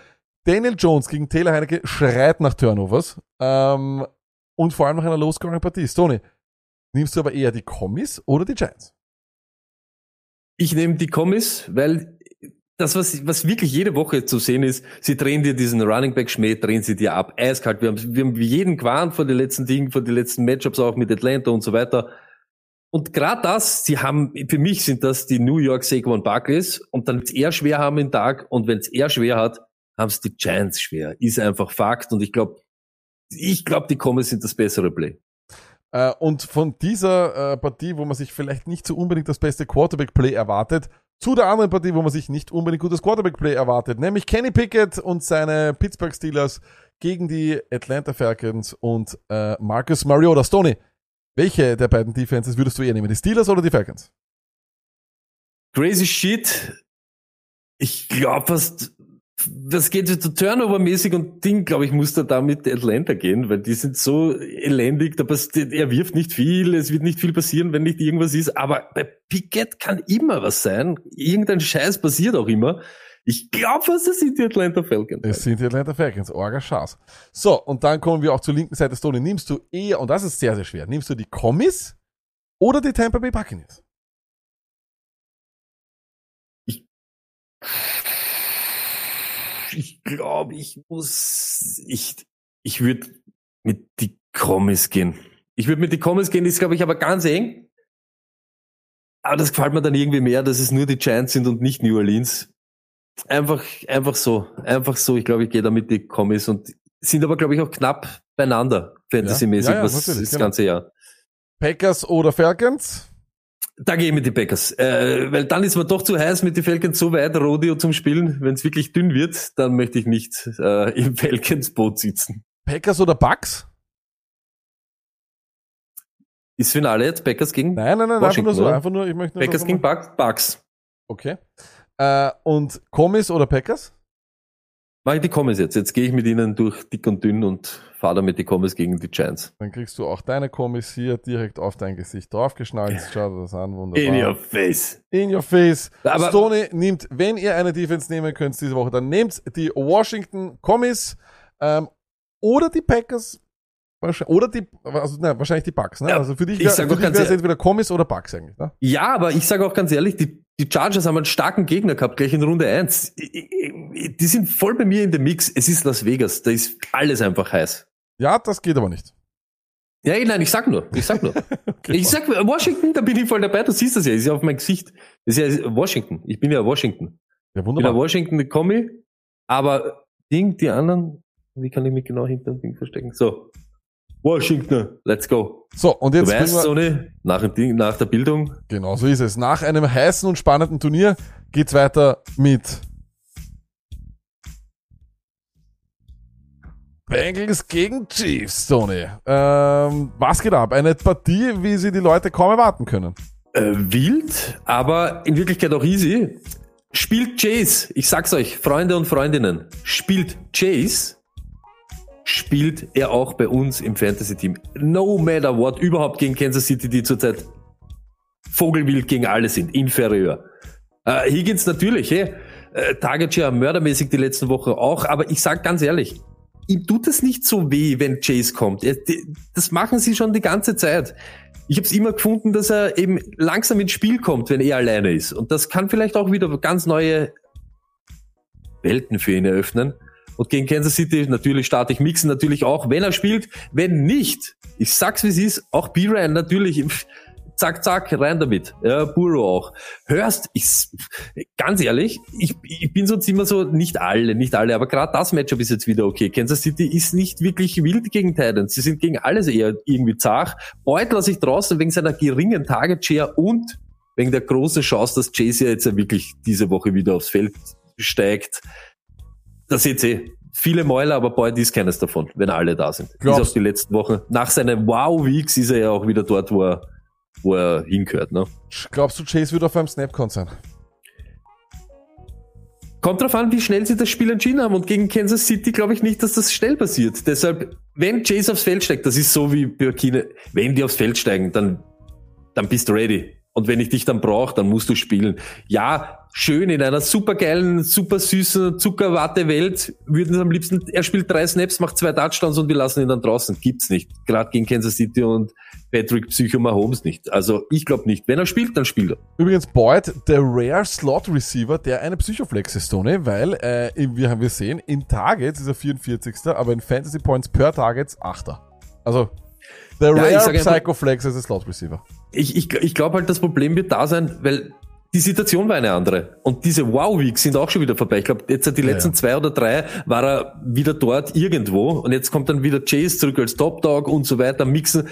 Daniel Jones gegen Taylor Heineke schreit nach Turnovers ähm, und vor allem nach einer Low-Scoring-Partie. Stoney, nimmst du aber eher die Commies oder die Giants? Ich nehme die Kommis, weil das, was, was wirklich jede Woche zu sehen ist, sie drehen dir diesen Running Back Schmäh, drehen sie dir ab, eiskalt. Wir haben, wir haben jeden gewarnt vor den letzten Dingen, vor den letzten Matchups auch mit Atlanta und so weiter. Und gerade das, sie haben, für mich sind das die New York Saquon Barclays und dann wird's eher schwer haben im Tag und wenn es eher schwer hat, haben es die Giants schwer. Ist einfach Fakt und ich glaube, ich glaube, die Kommis sind das bessere Play. Äh, und von dieser äh, Partie, wo man sich vielleicht nicht so unbedingt das beste Quarterback-Play erwartet, zu der anderen Partie, wo man sich nicht unbedingt gutes Quarterback-Play erwartet, nämlich Kenny Pickett und seine Pittsburgh Steelers gegen die Atlanta Falcons und äh, Marcus Mariota. Stoney, welche der beiden Defenses würdest du eher nehmen, die Steelers oder die Falcons? Crazy Shit. Ich glaube fast, das geht so Turnover-mäßig und Ding, glaube ich, muss da da mit Atlanta gehen, weil die sind so elendig, da passiert, er wirft nicht viel, es wird nicht viel passieren, wenn nicht irgendwas ist, aber bei Pickett kann immer was sein. Irgendein Scheiß passiert auch immer. Ich glaube fast, das sind die Atlanta Falcons. Es sind die Atlanta Falcons. Orga Schaß. So, und dann kommen wir auch zur linken Seite. Stoney, nimmst du eher, und das ist sehr, sehr schwer, nimmst du die Commies oder die Tampa Bay Buccaneers? Ich glaube, ich muss, ich, ich würde mit die Kommis gehen. Ich würde mit die Kommis gehen, ist glaube ich aber ganz eng. Aber das gefällt mir dann irgendwie mehr, dass es nur die Giants sind und nicht New Orleans. Einfach, einfach so, einfach so. Ich glaube, ich gehe da mit die Kommis und sind aber glaube ich auch knapp beieinander, fantasymäßig, Ja, ja, was natürlich, das genau. ganze Jahr. Packers oder Falcons? Da gehe ich mit den Packers. Äh, weil dann ist man doch zu heiß mit den Falcons so weit, Rodeo zum Spielen. Wenn es wirklich dünn wird, dann möchte ich nicht äh, im Falcons Boot sitzen. Packers oder Bucks? Ist Finale jetzt Packers gegen Nein, nein, nein, einfach Washington, nur so. oder? Einfach nur, ich möchte nur Packers gegen Bucks? Bucks. Okay. Äh, und Commies oder Packers? Mach ich die Commies jetzt. Jetzt gehe ich mit ihnen durch dick und dünn und fahre damit die Commies gegen die Giants. Dann kriegst du auch deine Kommis hier direkt auf dein Gesicht draufgeschnallt. Schau dir das an, wunderbar. In your face. In your face. Aber- Stoney nimmt, wenn ihr eine Defense nehmen könnt diese Woche, dann nehmt die Washington Commis ähm, oder die Packers. Oder die, also nein, wahrscheinlich die Bucks, ne? Ja, also für dich wäre es entweder Commis oder Bucks eigentlich, ne? Ja, aber ich sage auch ganz ehrlich, die, die Chargers haben einen starken Gegner gehabt, gleich in Runde 1. Die sind voll bei mir in dem Mix. Es ist Las Vegas, da ist alles einfach heiß. Ja, das geht aber nicht. Ja, nein, ich sag nur, ich sag nur. Okay, ich sag Washington, da bin ich voll dabei, du siehst das ja, ist ja auf meinem Gesicht. Das ist ja Washington, ich bin ja Washington. ja, Ich bin ja wunderbar. Washington Kommi, aber Ding, die anderen, wie kann ich mich genau hinter dem Ding verstecken? So, Washington, let's go. So, und Du jetzt weißt, bringen wir, Sonny, nach, dem Ding, nach der Bildung, genau so ist es. Nach einem heißen und spannenden Turnier geht's weiter mit Bengals gegen Chiefs, Tony. Ähm, was geht ab? Eine Partie, wie sie die Leute kaum erwarten können. äh, wild, aber in Wirklichkeit auch easy. Spielt Chase, ich sag's euch, Freunde und Freundinnen, spielt Chase, spielt er auch bei uns im Fantasy-Team. No matter what, überhaupt gegen Kansas City, die zurzeit Vogelwild gegen alle sind, inferior. Äh, Higgins natürlich, hey, äh, Target Share mördermäßig die letzten Wochen auch, aber ich sag ganz ehrlich, ihm tut es nicht so weh, wenn Chase kommt. Er, die, das machen sie schon die ganze Zeit. Ich habe es immer gefunden, dass er eben langsam ins Spiel kommt, wenn er alleine ist. Und das kann vielleicht auch wieder ganz neue Welten für ihn eröffnen. Und gegen Kansas City natürlich starte ich Mixen natürlich auch, wenn er spielt. Wenn nicht, ich sag's wie es ist, auch B-Ryan natürlich, zack, zack, rein damit. Ja, Burrow auch. Hörst, ich, ganz ehrlich, ich, ich bin sonst immer so, nicht alle, nicht alle, aber gerade das Matchup ist jetzt wieder okay. Kansas City ist nicht wirklich wild gegen Titans. Sie sind gegen alles eher irgendwie zart. Beutler sich draußen wegen seiner geringen Target Share und wegen der großen Chance, dass Chase ja jetzt wirklich diese Woche wieder aufs Feld steigt. Das seht ihr. Viele Mäuler, aber Boyd ist keines davon, wenn alle da sind. Glaubst- Bis auf die letzten Wochen. Nach seinen Wow-Weeks ist er ja auch wieder dort, wo er, wo er hingehört. Ne? Glaubst du, Chase wird auf einem Snapcon sein? Kommt drauf an, wie schnell sie das Spiel entschieden haben. Und gegen Kansas City glaube ich nicht, dass das schnell passiert. Deshalb, wenn Chase aufs Feld steigt, das ist so wie Burkina, wenn die aufs Feld steigen, dann, dann bist du ready. Und wenn ich dich dann brauche, dann musst du spielen. Ja, schön in einer supergeilen, super süßen Zuckerwatte-Welt würden sie am liebsten, er spielt drei Snaps, macht zwei Touchdowns und wir lassen ihn dann draußen. Gibt's nicht. Gerade gegen Kansas City und Patrick Psycho Mahomes nicht. Also ich glaube nicht. Wenn er spielt, dann spielt er. Übrigens, Boyd, der Rare Slot Receiver, der eine Psychoflex ist, Tony, weil äh, wir haben wir sehen, in Targets ist er 44. aber in Fantasy Points per Targets 8. Also, der Ja, Rare Psychoflex ist ein Slot Receiver. ich, ich, ich glaube halt, das Problem wird da sein, weil die Situation war eine andere. Und diese Wow-Weeks sind auch schon wieder vorbei. Ich glaube, jetzt die letzten ja. zwei oder drei war er wieder dort irgendwo. Und jetzt kommt dann wieder Chase zurück als Top-Dog und so weiter. Mixen,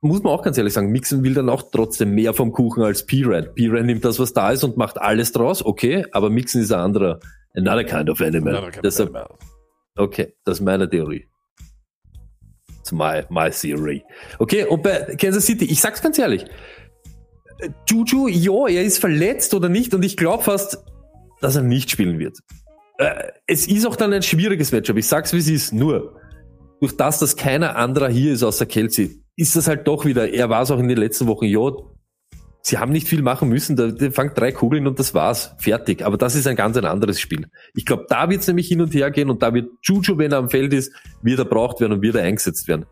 muss man auch ganz ehrlich sagen, Mixen will dann auch trotzdem mehr vom Kuchen als P-Ran. P-Ran nimmt das, was da ist und macht alles draus. Okay, aber Mixen ist ein anderer, another kind of animal. Deshalb, Okay, das ist meine Theorie. That's my, my theory. Okay, und bei Kansas City, ich sag's ganz ehrlich, Juju, ja, er ist verletzt oder nicht und ich glaube fast, dass er nicht spielen wird. Äh, es ist auch dann ein schwieriges Matchup, ich sag's wie es ist, nur durch das, dass keiner anderer hier ist außer Kelsey, ist das halt doch wieder, er war es auch in den letzten Wochen, ja, sie haben nicht viel machen müssen, der, der fangt drei Kugeln und das war's, fertig. Aber das ist ein ganz ein anderes Spiel. Ich glaube, da wird's nämlich hin und her gehen und da wird Juju, wenn er am Feld ist, wird er braucht werden und wird er eingesetzt werden.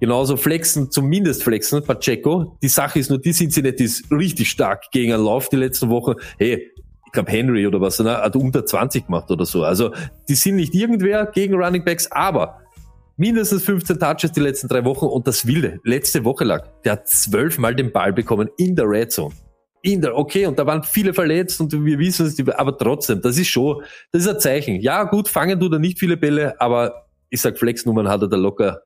Genauso flexen, zumindest flexen, Pacheco. Die Sache ist nur, die Cincinnati ist richtig stark gegen einen Lauf die letzten Wochen. Hey, ich glaube Henry oder was, ne, hat unter 20 gemacht oder so. Also die sind nicht irgendwer gegen Running Backs, aber mindestens 15 Touches die letzten drei Wochen und das Wilde, letzte Woche lag, der hat zwölfmal den Ball bekommen in der Red Zone. In der, okay, und da waren viele verletzt und wir wissen es, aber trotzdem, das ist schon, das ist ein Zeichen. Ja, gut, fangen du da nicht viele Bälle, aber ich sag, Flexnummern hat er da locker,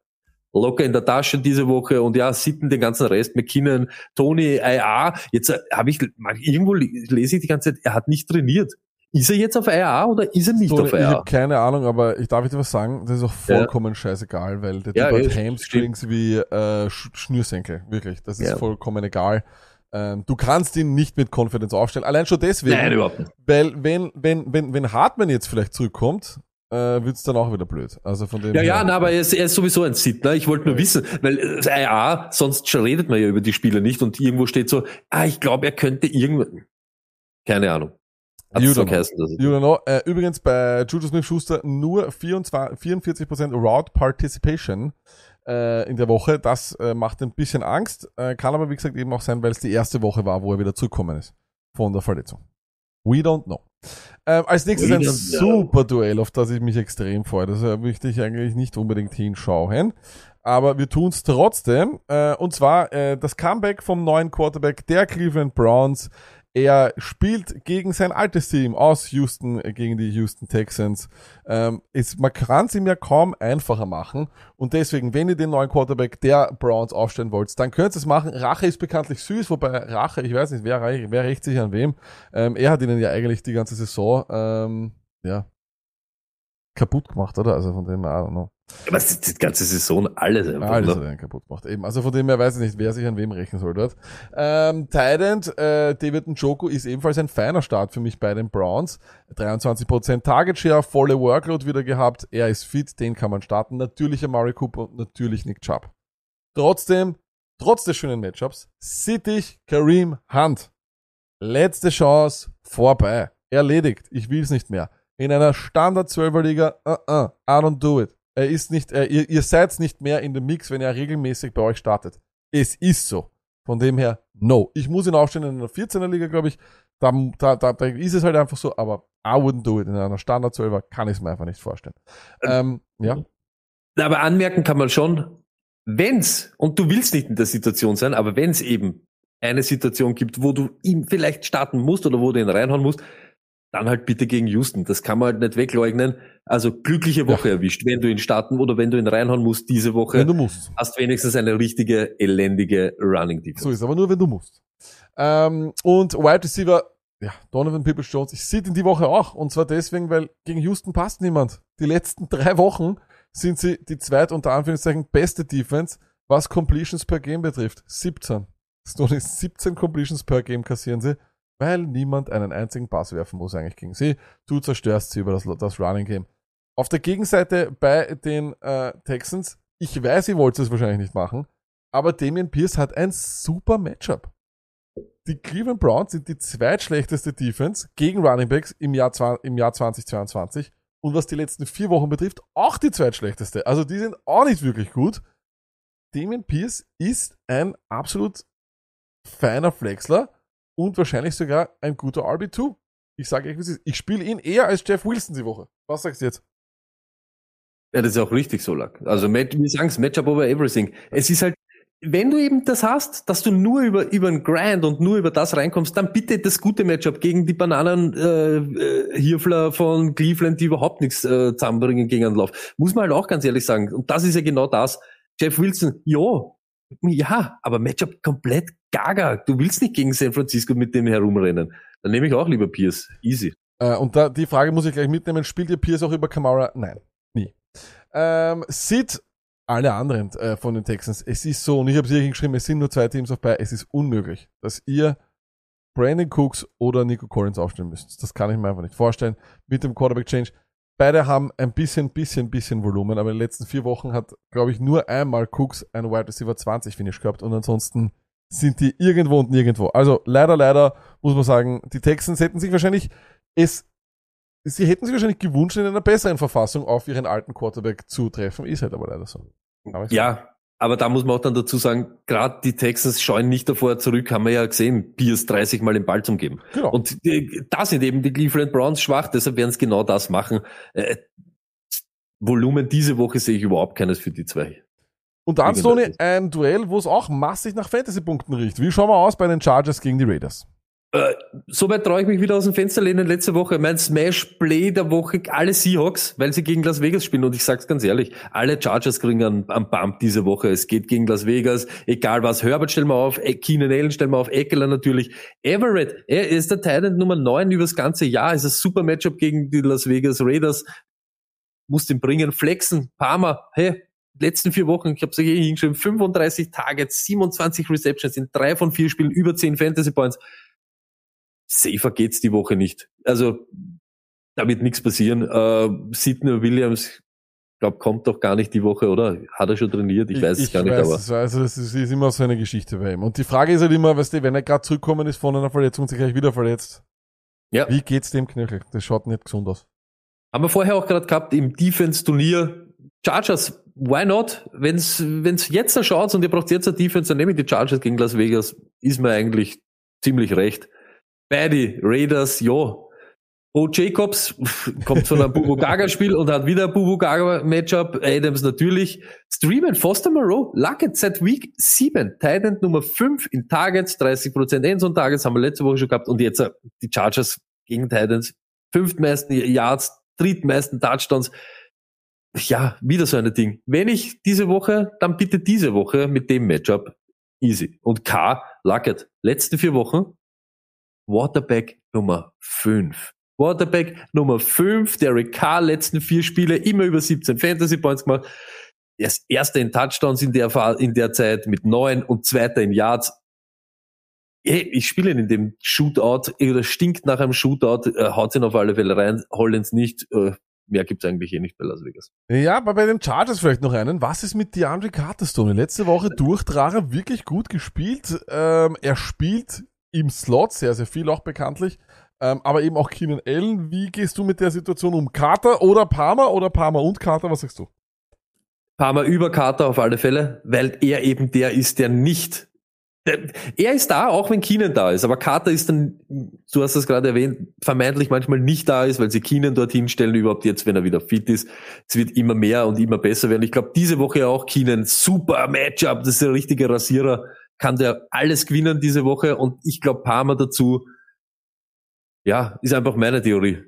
locker in der Tasche diese Woche und ja, sitten den ganzen Rest, McKinnon, Tony, IA. Jetzt äh, habe ich, irgendwo le- lese ich die ganze Zeit, er hat nicht trainiert. Ist er jetzt auf IA oder ist er nicht Tony, auf ich IA? habe keine Ahnung, aber ich darf dir was sagen, das ist auch Ja. vollkommen scheißegal, weil der Ja, Typ hat Hamstrings wie äh, Sch Schnürsenkel, wirklich. Das ist Ja. vollkommen egal. Ähm, du kannst ihn nicht mit Confidence aufstellen. Allein schon deswegen, Nein, überhaupt nicht. weil wenn, wenn, wenn, wenn Hartmann jetzt vielleicht zurückkommt, äh, wird's dann auch wieder blöd. Also von dem Ja, ja, na, aber er ist, er ist sowieso ein Sit. Ne? Ich wollte nur wissen, weil äh, ja, sonst redet man ja über die Spieler nicht und irgendwo steht so, ah, ich glaube, er könnte irgendwann. Keine Ahnung. Hat You don't dass You don't know. Äh, übrigens bei Juju Smith-Schuster nur 24, 44% Route Participation äh, in der Woche. Das äh, macht ein bisschen Angst. Äh, kann aber, wie gesagt, eben auch sein, weil es die erste Woche war, wo er wieder zurückgekommen ist von der Verletzung. We don't know. Ähm, als nächstes ein super Duell, auf das ich mich extrem freue. Das äh, möchte ich eigentlich nicht unbedingt hinschauen. Aber wir tun es trotzdem. Äh, und zwar äh, das Comeback vom neuen Quarterback der Cleveland Browns. Er spielt gegen sein altes Team aus Houston, äh, gegen die Houston Texans. Ähm, ist, man kann es ihm ja kaum einfacher machen. Und deswegen, wenn ihr den neuen Quarterback der Browns aufstellen wollt, dann könnt ihr es machen. Rache ist bekanntlich süß, wobei Rache, ich weiß nicht, wer, wer rächt sich an wem. Ähm, er hat ihnen ja eigentlich die ganze Saison ähm, ja, kaputt gemacht, oder? Also von dem her, I don't know. Aber es ist die ganze Saison alles einfach. Alles hat einen kaputt gemacht. Eben. Also von dem her weiß ich nicht, wer sich an wem rechnen soll dort. Ähm, Tident, äh, David Njoku ist ebenfalls ein feiner Start für mich bei den Browns. 23% Target Share, volle Workload wieder gehabt. Er ist fit, den kann man starten. Natürlich Amari Cooper und natürlich Nick Chubb. Trotzdem, trotz des schönen Matchups, Sittig Kareem Hunt. Letzte Chance, vorbei. Erledigt. Ich will's nicht mehr. In einer Standard 12er Liga, uh -uh, I don't do it. Er ist nicht, äh, ihr, ihr seid nicht mehr in dem Mix, wenn er regelmäßig bei euch startet. Es ist so. Von dem her, no. Ich muss ihn aufstellen in einer 14er Liga, glaube ich. Da, da, da, da ist es halt einfach so, aber I wouldn't do it. In einer Standard 12er kann ich es mir einfach nicht vorstellen. Ähm, ja. Aber anmerken kann man schon, wenn's, und du willst nicht in der Situation sein, aber wenn's eben eine Situation gibt, wo du ihn vielleicht starten musst oder wo du ihn reinhauen musst, dann halt bitte gegen Houston. Das kann man halt nicht wegleugnen. Also glückliche Woche erwischt, wenn du ihn starten oder wenn du ihn reinhauen musst diese Woche. Wenn du musst. hast wenigstens eine richtige, elendige Running Defense. So ist es, aber nur wenn du musst. Ähm, und Wide Receiver, ja, Donovan Peoples Jones, ich sehe ihn die Woche auch. Und zwar deswegen, weil gegen Houston passt niemand. Die letzten drei Wochen sind sie die zweit unter Anführungszeichen beste Defense, was Completions per Game betrifft. 17. Stoney 17 Completions per Game kassieren sie, weil niemand einen einzigen Pass werfen muss eigentlich gegen sie. Du zerstörst sie über das, das Running Game. Auf der Gegenseite bei den äh, Texans, ich weiß, ihr wollt es wahrscheinlich nicht machen, aber Damian Pierce hat ein super Matchup. Die Cleveland Browns sind die zweitschlechteste Defense gegen Running Backs im Jahr, im Jahr 2022 und was die letzten vier Wochen betrifft, auch die zweitschlechteste. Also die sind auch nicht wirklich gut. Damian Pierce ist ein absolut feiner Flexler und wahrscheinlich sogar ein guter RB2. Ich sage euch. Ich spiele ihn eher als Jeff Wilson die Woche. Was sagst du jetzt? Ja, das ist auch richtig so, Lack. Also, wir sagen es, Matchup over everything. Es ist halt, wenn du eben das hast, dass du nur über, über ein Grind und nur über das reinkommst, dann bitte das gute Matchup gegen die Bananen, äh, äh, Hirfler von Cleveland, die überhaupt nichts äh, zusammenbringen gegen einen Lauf. Muss man halt auch ganz ehrlich sagen. Und das ist ja genau das. Jeff Wilson, ja, ja, aber Matchup komplett gaga. Du willst nicht gegen San Francisco mit dem herumrennen. Dann nehme ich auch lieber Pierce. Easy. Äh, und da, die Frage muss ich gleich mitnehmen. Spielt ihr Pierce auch über Kamara? Nein, nie. Ähm, Sid, alle anderen äh, von den Texans, es ist so, und ich habe es hier hingeschrieben, es sind nur zwei Teams auf bei, es ist unmöglich, dass ihr Brandon Cooks oder Nico Collins aufstellen müsst. Das kann ich mir einfach nicht vorstellen. Mit dem Quarterback Change. Beide haben ein bisschen, bisschen, bisschen Volumen, aber in den letzten vier Wochen hat, glaube ich, nur einmal Cooks ein Wide Receiver 20 Finish gehabt und ansonsten sind die irgendwo und nirgendwo. Also leider, leider muss man sagen, die Texans hätten sich wahrscheinlich es sie hätten sich wahrscheinlich gewünscht, in einer besseren Verfassung auf ihren alten Quarterback zu treffen. Ist halt aber leider so. Ja, aber da muss man auch dann dazu sagen, gerade die Texans scheuen nicht davor zurück, haben wir ja gesehen, Pierce 30 Mal den Ball zum Geben. Genau. Und da sind eben die Cleveland Browns schwach, deshalb werden sie genau das machen. Äh, Volumen diese Woche sehe ich überhaupt keines für die zwei. Und dann, Stoney, ein Duell, wo es auch massig nach Fantasy-Punkten riecht. Wie schauen wir aus bei den Chargers gegen die Raiders? Äh, Soweit traue ich mich wieder aus dem Fenster lehnen. Letzte Woche mein Smash Play der Woche, alle Seahawks, weil sie gegen Las Vegas spielen. Und ich sag's ganz ehrlich, alle Chargers kriegen einen Bump diese Woche. Es geht gegen Las Vegas, egal was. Herbert stellen wir auf, E- Keenan Allen stellen wir auf, Eckler natürlich. Everett, er ist der Titan Nummer 9 übers ganze Jahr. Ist ein super Matchup gegen die Las Vegas Raiders. Muss den bringen, flexen, Palmer, hey, letzten vier Wochen, ich habe es hier hingeschrieben, 35 Targets, 27 Receptions in drei von vier Spielen, über 10 Fantasy Points safer geht's die Woche nicht. Also da wird nichts passieren. Äh, Sidney Williams, glaube kommt doch gar nicht die Woche, oder? Hat er schon trainiert? Ich, weiß es gar nicht, aber. es. Also das ist, ist immer so eine Geschichte bei ihm. Und die Frage ist halt immer, weißt du, wenn er gerade zurückkommen ist von einer Verletzung und sich gleich wieder verletzt, Ja. wie geht's dem Knöchel? Das schaut nicht gesund aus. Haben wir vorher auch gerade gehabt im Defense-Turnier. Chargers, why not? Wenn's, wenn's jetzt schaut und ihr braucht jetzt eine Defense, dann nehme ich die Chargers gegen Las Vegas. Ist mir eigentlich ziemlich recht. Baddy, Raiders, ja. Bo Jacobs kommt von einem Bubu Gaga Spiel und hat wieder ein Bubu Gaga Matchup. Adams natürlich. Streamen, Foster Moreau, Luckett seit Week 7. Titan Nummer 5 in Targets, 30% Endzone Targets haben wir letzte Woche schon gehabt und jetzt äh, die Chargers gegen Titans. Fünftmeisten Yards, drittmeisten Touchdowns. Ja, wieder so ein Ding. Wenn ich diese Woche, dann bitte diese Woche mit dem Matchup. Easy. Und K, Luckett, letzten vier Wochen, Waterback Nummer 5. Waterback Nummer 5, Derek Carr, letzten vier Spiele, immer über 17 Fantasy Points gemacht. Er ist erster in Touchdowns in der, in der Zeit mit neun und zweiter in Yards. Hey, ich spiele ihn in dem Shootout, oder stinkt nach einem Shootout, äh, haut ihn auf alle Fälle rein, Hollins nicht, äh, mehr gibt's eigentlich eh nicht bei Las Vegas. Ja, aber bei den Chargers vielleicht noch einen. Was ist mit DeAndre Carterstone? Letzte Woche durch Drache wirklich gut gespielt. Ähm, er spielt im Slot sehr, sehr viel auch bekanntlich. Ähm, aber eben auch Keenan Allen. Wie gehst du mit der Situation um? Carter oder Palmer oder Palmer und Carter? Was sagst du? Palmer über Carter auf alle Fälle, weil er eben der ist, der nicht. Der, er ist da, auch wenn Keenan da ist, aber Carter ist dann, du hast es gerade erwähnt, vermeintlich manchmal nicht da ist, weil sie Keenan dorthin stellen, überhaupt jetzt, wenn er wieder fit ist. Es wird immer mehr und immer besser werden. Ich glaube, diese Woche auch Keenan, super Matchup, das ist der richtige Rasierer, kann der alles gewinnen diese Woche und ich glaube, Palmer dazu, ja, ist einfach meine Theorie.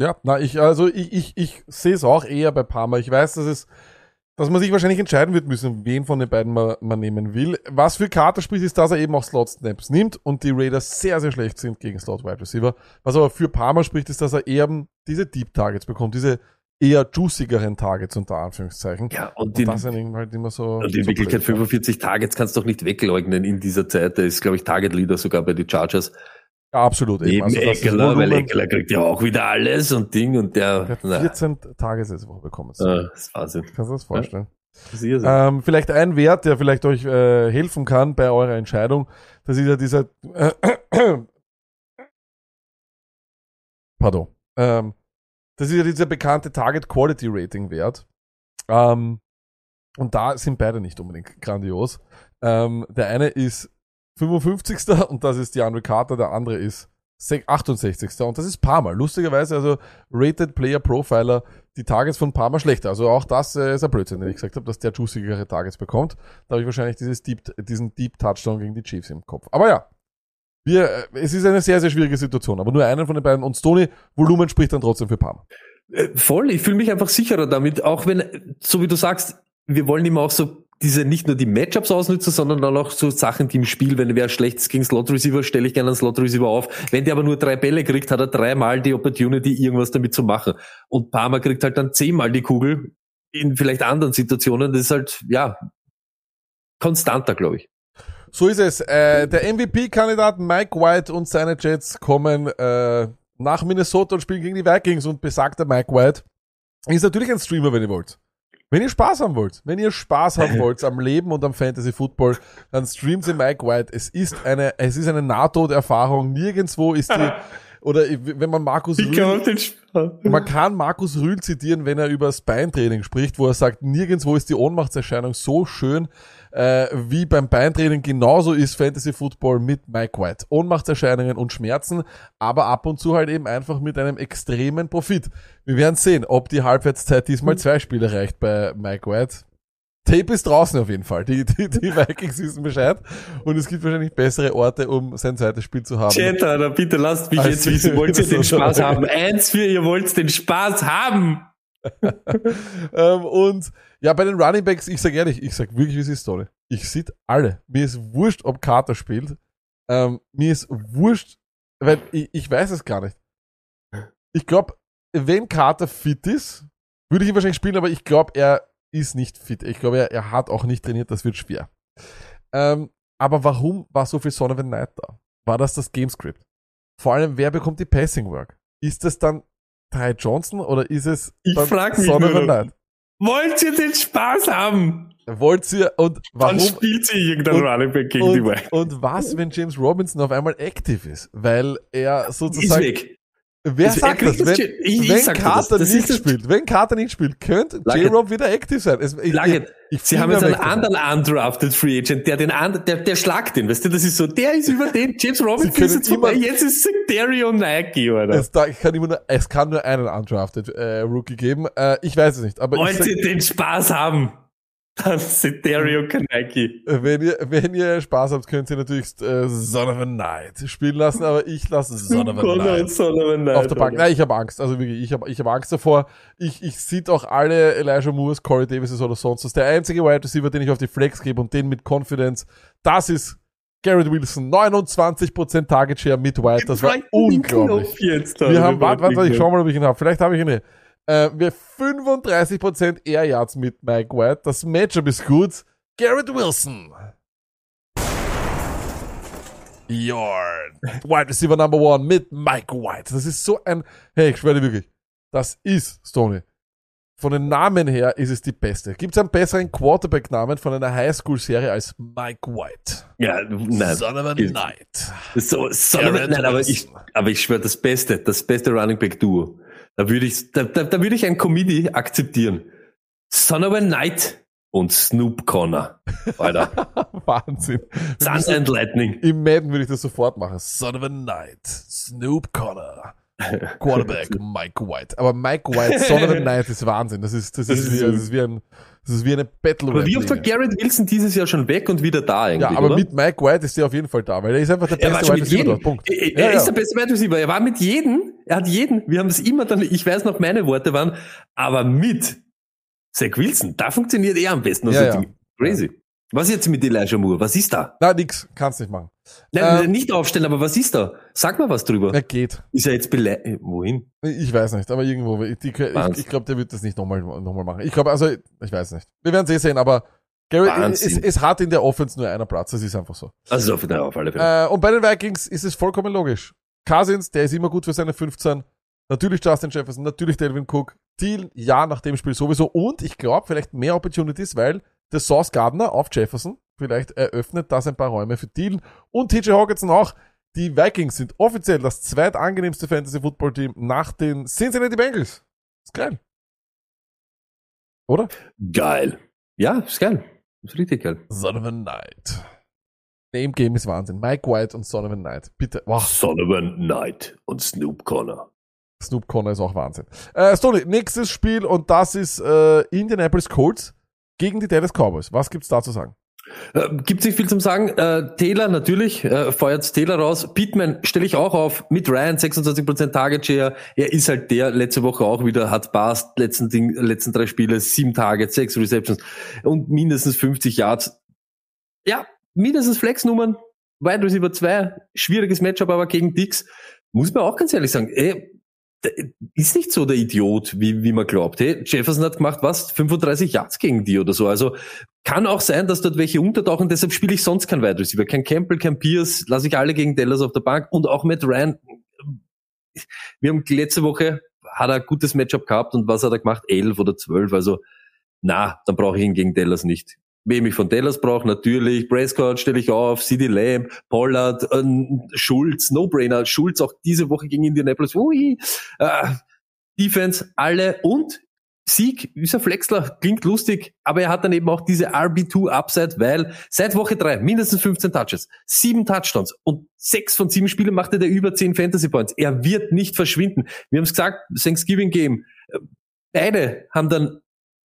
Ja, na, ich, also ich, ich, ich sehe es auch eher bei Palmer. Ich weiß, dass es, dass man sich wahrscheinlich entscheiden wird müssen, wen von den beiden man, man nehmen will. Was für Carter spricht, ist, dass er eben auch Slot-Snaps nimmt und die Raiders sehr, sehr schlecht sind gegen Slot-Wide Receiver. Was aber für Palmer spricht, ist, dass er eher diese Deep Targets bekommt, diese eher juicigeren Targets unter Anführungszeichen. Ja, und, Und den, das sind halt immer so. Und in so Wirklichkeit blöd. 45 Targets kannst du doch nicht wegleugnen in dieser Zeit. Der ist, glaube ich, Target Leader sogar bei den Chargers. Ja, absolut. Eben. Also Eckler, weil. Eckler kriegt ja auch wieder alles und Ding und der, Der hat na, 14 Tages Woche bekommen. ah, das ist Wahnsinn. Kannst du das vorstellen? Das irrsinnig. Ähm, vielleicht ein Wert, der vielleicht euch äh, helfen kann bei eurer Entscheidung. Das ist ja dieser. Äh, pardon. Ähm, das ist ja dieser bekannte Target Quality Rating Wert. Ähm, und da sind beide nicht unbedingt grandios. Ähm, der eine ist 55. und das ist DeAndre Carter, der andere ist sech- 68. und das ist Palmer. Lustigerweise, also Rated Player Profiler, die Targets von Palmer schlechter. Also auch das äh, ist ein Blödsinn, den ich gesagt habe, dass der juicigere Targets bekommt. Da habe ich wahrscheinlich dieses Deep, diesen Deep Touchdown gegen die Chiefs im Kopf. Aber ja, wir, äh, es ist eine sehr, sehr schwierige Situation. Aber nur einen von den beiden und Stoney, Volumen spricht dann trotzdem für Palmer. Äh, Voll, ich fühle mich einfach sicherer damit, auch wenn, so wie du sagst, wir wollen immer auch so diese nicht nur die Matchups ausnutzen, sondern dann auch so Sachen, die im Spiel, wenn wer schlecht ist gegen Slot Receiver, stelle ich gerne einen Slot Receiver auf. Wenn der aber nur drei Bälle kriegt, hat er dreimal die Opportunity, irgendwas damit zu machen. Und Palmer kriegt halt dann zehnmal die Kugel in vielleicht anderen Situationen. Das ist halt, ja, konstanter, glaube ich. So ist es. Äh, der MVP-Kandidat Mike White und seine Jets kommen äh, nach Minnesota und spielen gegen die Vikings und besagter Mike White ist natürlich ein Streamer, wenn ihr wollt. Wenn ihr Spaß haben wollt, wenn ihr Spaß haben wollt am Leben und am Fantasy Football, dann streamt sie Mike White. Es ist eine, es ist eine Nahtoderfahrung. Nirgendwo ist die, oder wenn man Markus Rühl, man kann Markus Rühl zitieren, wenn er über das Beintraining spricht, wo er sagt, nirgendwo ist die Ohnmachtserscheinung so schön äh, wie beim Beintraining. Genauso ist Fantasy Football mit Mike White. Ohnmachtserscheinungen und Schmerzen, aber ab und zu halt eben einfach mit einem extremen Profit. Wir werden sehen, ob die Halbwertszeit diesmal zwei Spiele reicht bei Mike White. Tape ist draußen auf jeden Fall. Die, die, die Vikings wissen Bescheid. Und es gibt wahrscheinlich bessere Orte, um sein zweites Spiel zu haben. Chat, Alter, bitte lasst mich Also, jetzt wissen, wollt ihr den Spaß haben? Eins für ihr wollt den Spaß haben. ähm, und ja, bei den Running Backs, ich sag ehrlich, ich sag wirklich, wie es ist, Tony. Ich sit alle. Mir ist wurscht, ob Carter spielt. Ähm, mir ist wurscht, weil ich, ich weiß es gar nicht. Ich glaube, wenn Carter fit ist, würde ich ihn wahrscheinlich spielen, aber ich glaube, er ist nicht fit. Ich glaube, er, er hat auch nicht trainiert, das wird schwer. Ähm, aber warum war so viel Sonovan Knight da? War das das Gamescript? Vor allem, wer bekommt die Passing Work? Ist das dann Ty Johnson oder ist es Ich frag mich Son of a. Night? Wollt ihr den Spaß haben? Wollt ihr und warum Dann spielt sie irgendein Und- Running Back gegen die und, White. und was, wenn James Robinson auf einmal aktiv ist? Weil er Ist sozusagen weg. Wer Also sagt das? Wenn, das- ich- ich wenn dir Carter das. Nicht spielt, wenn Carter nicht spielt, könnte J-Rob wieder aktiv sein. Es, ich, Lange. ich Sie haben jetzt einen anderen undrafted Free Agent, der den anderen, der, der schlagt den, weißt du, das ist so, der ist über den, James Robinson ist jetzt vorbei, immer- jetzt ist Sectario Nike, oder? Es, da, ich kann immer nur, es kann nur einen undrafted äh, Rookie geben. Äh, ich weiß es nicht, aber ich Wollt ihr den Spaß haben? Dann Sectario Kaneki. wenn ihr, wenn ihr Spaß habt, könnt ihr natürlich äh, Son of a Night spielen lassen, aber ich lasse Son of a Night. auf der Bank. Nein, ich habe Angst. Also wirklich, ich habe ich hab Angst davor. Ich, ich sehe auch alle Elijah Moores, Corey Davis oder sonst was. Der einzige Wide Receiver, den ich auf die Flex gebe und den mit Confidence, das ist Garrett Wilson. 29% Target Share mit White. Das war unglaublich. Jetzt, Wir haben, warte, warte, warte, ich schau mal, ob ich ihn habe. Vielleicht habe ich ihn nicht. Äh, wir 35% Air Yards mit Mike White. Das Matchup ist gut. Garrett Wilson. Your Wide Receiver Number One mit Mike White. Das ist so ein, hey, ich schwöre dir wirklich. Das ist, Stoney. Von den Namen her ist es die beste. Gibt es einen besseren Quarterback-Namen von einer Highschool-Serie als Mike White? Ja, nein. Son of a Gilt. Night. So, so, Garrett nein, aber ich, aber ich schwöre, das Beste, das beste Running Back Duo. Da würde ich, da, da, da würde ich ein Committee akzeptieren. Son of a Knight und Snoop Connor. Alter. Wahnsinn. Thunder and Lightning. Im Madden würde ich das sofort machen. Son of a Night. Snoop Connor. Quarterback Mike White. Aber Mike White, Son of a Night ist Wahnsinn. Das ist, das Das ist, wie, das ist wie ein, das ist wie eine Battle Aber wie oft war. Garrett Wilson dieses Jahr schon weg und wieder da eigentlich, Ja, aber oder? mit Mike White ist er auf jeden Fall da, weil er ist einfach der er beste Wide Receiver dort. Punkt. Er, Ja, er ist ja. der beste Wide Receiver. Er war mit jedem. Er hat jeden. Wir haben es immer dann, ich weiß noch, meine Worte waren, aber mit Zach Wilson, da funktioniert er am besten. Ja, Also ja. Crazy. Was ist jetzt mit Elijah Moore? Was ist da? Na, nix. Kannst nicht machen. Nein, Ähm, nicht aufstellen, aber was ist da? Sag mal was drüber. Er geht. Ist er jetzt bele äh, Wohin? Ich weiß nicht, aber irgendwo. Ich, ich, ich glaube, der wird das nicht nochmal noch mal machen. Ich glaube, also, ich weiß nicht. Wir werden es eh sehen, aber Garrett, es, Wahnsinn. es hat in der Offense nur einer Platz. Das ist einfach so. Also auf, auf alle Fälle. Äh, und bei den Vikings ist es vollkommen logisch. Cousins, der ist immer gut für seine 15. Natürlich Justin Jefferson, natürlich Delvin Cook. Thiel, ja, nach dem Spiel sowieso. Und ich glaube, vielleicht mehr Opportunities, weil der Sauce Gardner auf Jefferson vielleicht eröffnet das ein paar Räume für Thiel. Und TJ Hawkinson auch. Die Vikings sind offiziell das zweitangenehmste Fantasy-Football-Team nach den Cincinnati Bengals. Ist geil. Oder? geil. Ja, ist geil. Ist richtig geil. Son of a Night. Name Game ist Wahnsinn. Mike White und Son of a Night. Bitte. Wow. Sullivan Knight und Snoop Connor. Snoop Connor ist auch Wahnsinn. Äh, Stoney, nächstes Spiel und das ist äh, Indianapolis Colts gegen die Dallas Cowboys. Was gibt's da zu sagen? Äh, Gibt nicht viel zum Sagen. Äh, Taylor natürlich, äh, feuert Taylor raus. Pittman stelle ich auch auf. Mit Ryan 26% Target Share. Er ist halt der, letzte Woche auch wieder, hat Bast, letzten, Ding, letzten drei Spiele, sieben Targets, sechs Receptions und mindestens 50 Yards. Ja, mindestens Flexnummern. Wide Receiver 2, schwieriges Matchup aber gegen Dix. Muss man auch ganz ehrlich sagen, ey, ist nicht so der Idiot, wie, wie man glaubt. Hey, Jefferson hat gemacht, was? 35 Yards gegen die oder so. Also kann auch sein, dass dort welche untertauchen, deshalb spiele ich sonst kein Wide Receiver. Kein Campbell, kein Pierce, lasse ich alle gegen Dallas auf der Bank und auch Matt Ryan. Wir haben letzte Woche, hat er ein gutes Matchup gehabt und was hat er gemacht? 11 oder 12, also na, dann brauche ich ihn gegen Dallas nicht. Wem ich von Dallas brauche, natürlich. Prescott stelle ich auf, CD Lamb, Pollard, ähm, Schulz, No-Brainer. Schulz auch diese Woche gegen Indianapolis. Ui, äh, Defense, alle und Sieg, ein Flexler, klingt lustig, aber er hat dann eben auch diese RB2 Upside, weil seit Woche drei mindestens 15 Touches, sieben Touchdowns und sechs von sieben Spielen machte der über 10 Fantasy Points. Er wird nicht verschwinden. Wir haben es gesagt, Thanksgiving Game. äh, Beide haben dann,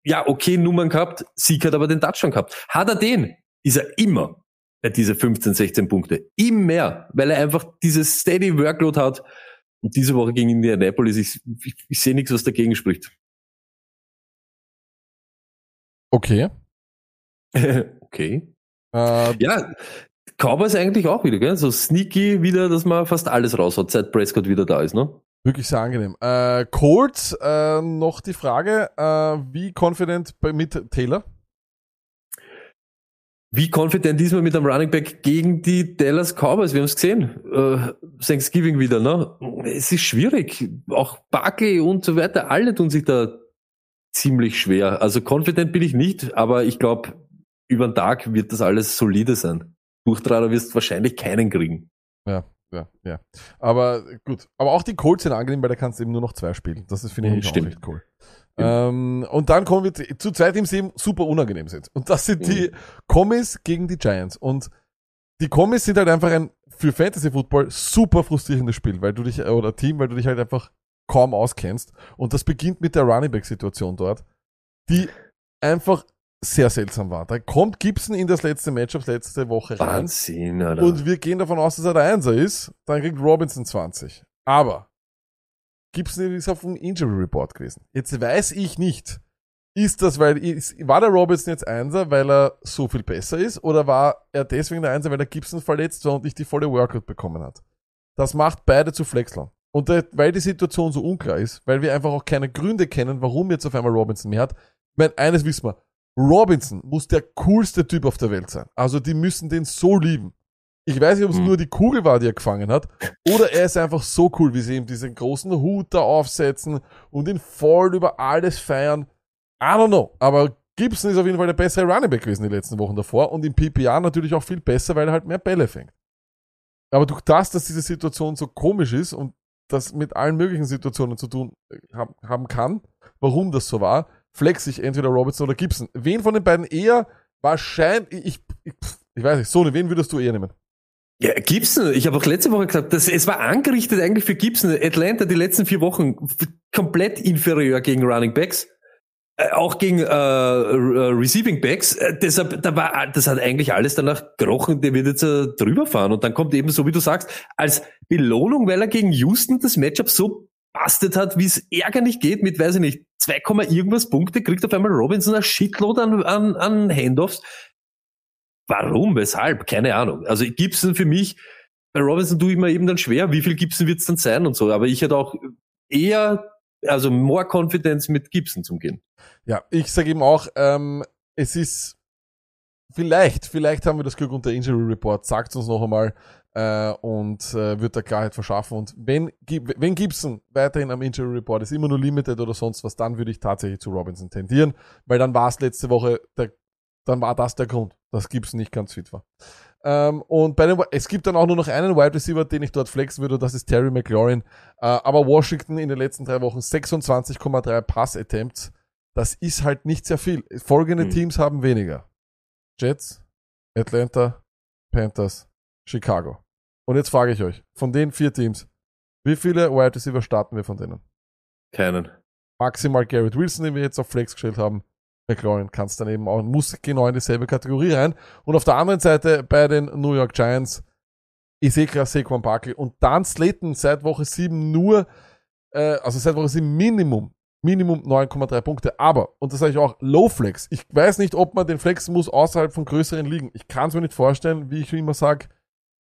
ja, okay, Nummern gehabt, Sieg hat aber den Touchdown gehabt. Hat er den, ist er immer bei diese 15, 16 Punkte. Immer weil er einfach dieses steady Workload hat. Und diese Woche gegen Indianapolis, ich, ich, ich sehe nichts, was dagegen spricht. Okay. okay. Äh, Ja, Cowboys eigentlich auch wieder, gell? So sneaky wieder, dass man fast alles raushaut, seit Prescott wieder da ist, ne? Wirklich sehr angenehm. Äh, Colts, äh, noch die Frage, äh, wie confident mit Taylor? Wie confident ist man mit einem Running Back gegen die Dallas Cowboys? Wir haben es gesehen. Äh, Thanksgiving wieder, ne? es ist schwierig. Auch Barkley und so weiter, alle tun sich da ziemlich schwer. Also confident bin ich nicht, aber ich glaube, über den Tag wird das alles solide sein. Durchtrader wirst du wahrscheinlich keinen kriegen. Ja, ja, ja. Aber gut. Aber auch die Colts sind angenehm, weil da kannst du eben nur noch zwei spielen. Das ist, finde ich, Mhm, auch echt cool. Ähm, und dann kommen wir zu, zwei Teams, die eben super unangenehm sind. Und das sind die Commies gegen die Giants. Und die Commies sind halt einfach ein für Fantasy Football super frustrierendes Spiel, weil du dich, äh, oder Team, weil du dich halt einfach kaum auskennst. Und das beginnt mit der Running Back Situation dort, die einfach sehr seltsam war. Da kommt Gibson in das letzte Matchup letzte Woche rein. Wahnsinn, Alter. Und wir gehen davon aus, dass er der Einser ist. Dann kriegt Robinson 20. Aber Gibson ist auf dem Injury Report gewesen. Jetzt weiß ich nicht, ist das, weil, ist, war der Robinson jetzt Einser, weil er so viel besser ist, oder war er deswegen der Einser, weil der Gibson verletzt war und nicht die volle Workout bekommen hat? Das macht beide zu Flexlern. Und da, weil die Situation so unklar ist, weil wir einfach auch keine Gründe kennen, warum jetzt auf einmal Robinson mehr hat. Ich meine, eines wissen wir. Robinson muss der coolste Typ auf der Welt sein. Also die müssen den so lieben. Ich weiß nicht, ob es Mhm. nur die Kugel war, die er gefangen hat, oder er ist einfach so cool, wie sie ihm diesen großen Hut da aufsetzen und ihn voll über alles feiern. I don't know. Aber Gibson ist auf jeden Fall der bessere Running Back gewesen die letzten Wochen davor und im PPR natürlich auch viel besser, weil er halt mehr Bälle fängt. Aber durch das, dass diese Situation so komisch ist und das mit allen möglichen Situationen zu tun äh, haben kann, warum das so war, flex ich entweder Robertson oder Gibson. Wen von den beiden eher wahrscheinlich, ich, ich, ich weiß nicht, Sony, wen würdest du eher nehmen? Ja, Gibson, ich habe auch letzte Woche gesagt, das, es war angerichtet eigentlich für Gibson. Atlanta die letzten vier Wochen komplett inferior gegen Running Backs. Äh, auch gegen äh, äh, Receiving Backs. Äh, deshalb, da war, das hat eigentlich alles danach gerochen, der wird jetzt äh, drüber fahren. Und dann kommt eben, so wie du sagst, als Belohnung, weil er gegen Houston das Matchup so bastet hat, wie es ärgerlich geht, mit, weiß ich nicht, 2, irgendwas Punkte, kriegt auf einmal Robinson ein Shitload an, an, an Handoffs. Warum? Weshalb? Keine Ahnung. Also Gibson für mich, bei Robinson tue ich mir eben dann schwer, wie viel Gibson wird es dann sein und so. Aber ich hätte auch eher, also more confidence mit Gibson zum Gehen. Ja, ich sage eben auch, ähm, es ist vielleicht, vielleicht haben wir das Glück unter Injury Report, sagt uns noch einmal äh, und äh, wird da Klarheit verschaffen. Und wenn, Gib- wenn Gibson weiterhin am Injury Report ist, immer nur limited oder sonst was, dann würde ich tatsächlich zu Robinson tendieren, weil dann war es letzte Woche, der, dann war das der Grund, dass Gibson nicht ganz fit war. Ähm, und bei den, es gibt dann auch nur noch einen Wide Receiver, den ich dort flexen würde, und das ist Terry McLaurin. Äh, aber Washington in den letzten drei Wochen 26,3 Pass-Attempts. Das ist halt nicht sehr viel. Folgende Hm. Teams haben weniger. Jets, Atlanta, Panthers, Chicago. Und jetzt frage ich euch, von den vier Teams, wie viele Wide Receiver starten wir von denen? Keinen. Maximal Garrett Wilson, den wir jetzt auf Flex gestellt haben. McLaurin kann es dann eben auch, muss genau in dieselbe Kategorie rein. Und auf der anderen Seite bei den New York Giants, klar Saquon Barkley und dann Slayton seit Woche 7 nur, äh, also seit Woche 7 Minimum, Minimum 9,3 Punkte. Aber, und das sage ich auch, Low Flex. Ich weiß nicht, ob man den flexen muss außerhalb von größeren Ligen. Ich kann es mir nicht vorstellen, wie ich immer sage,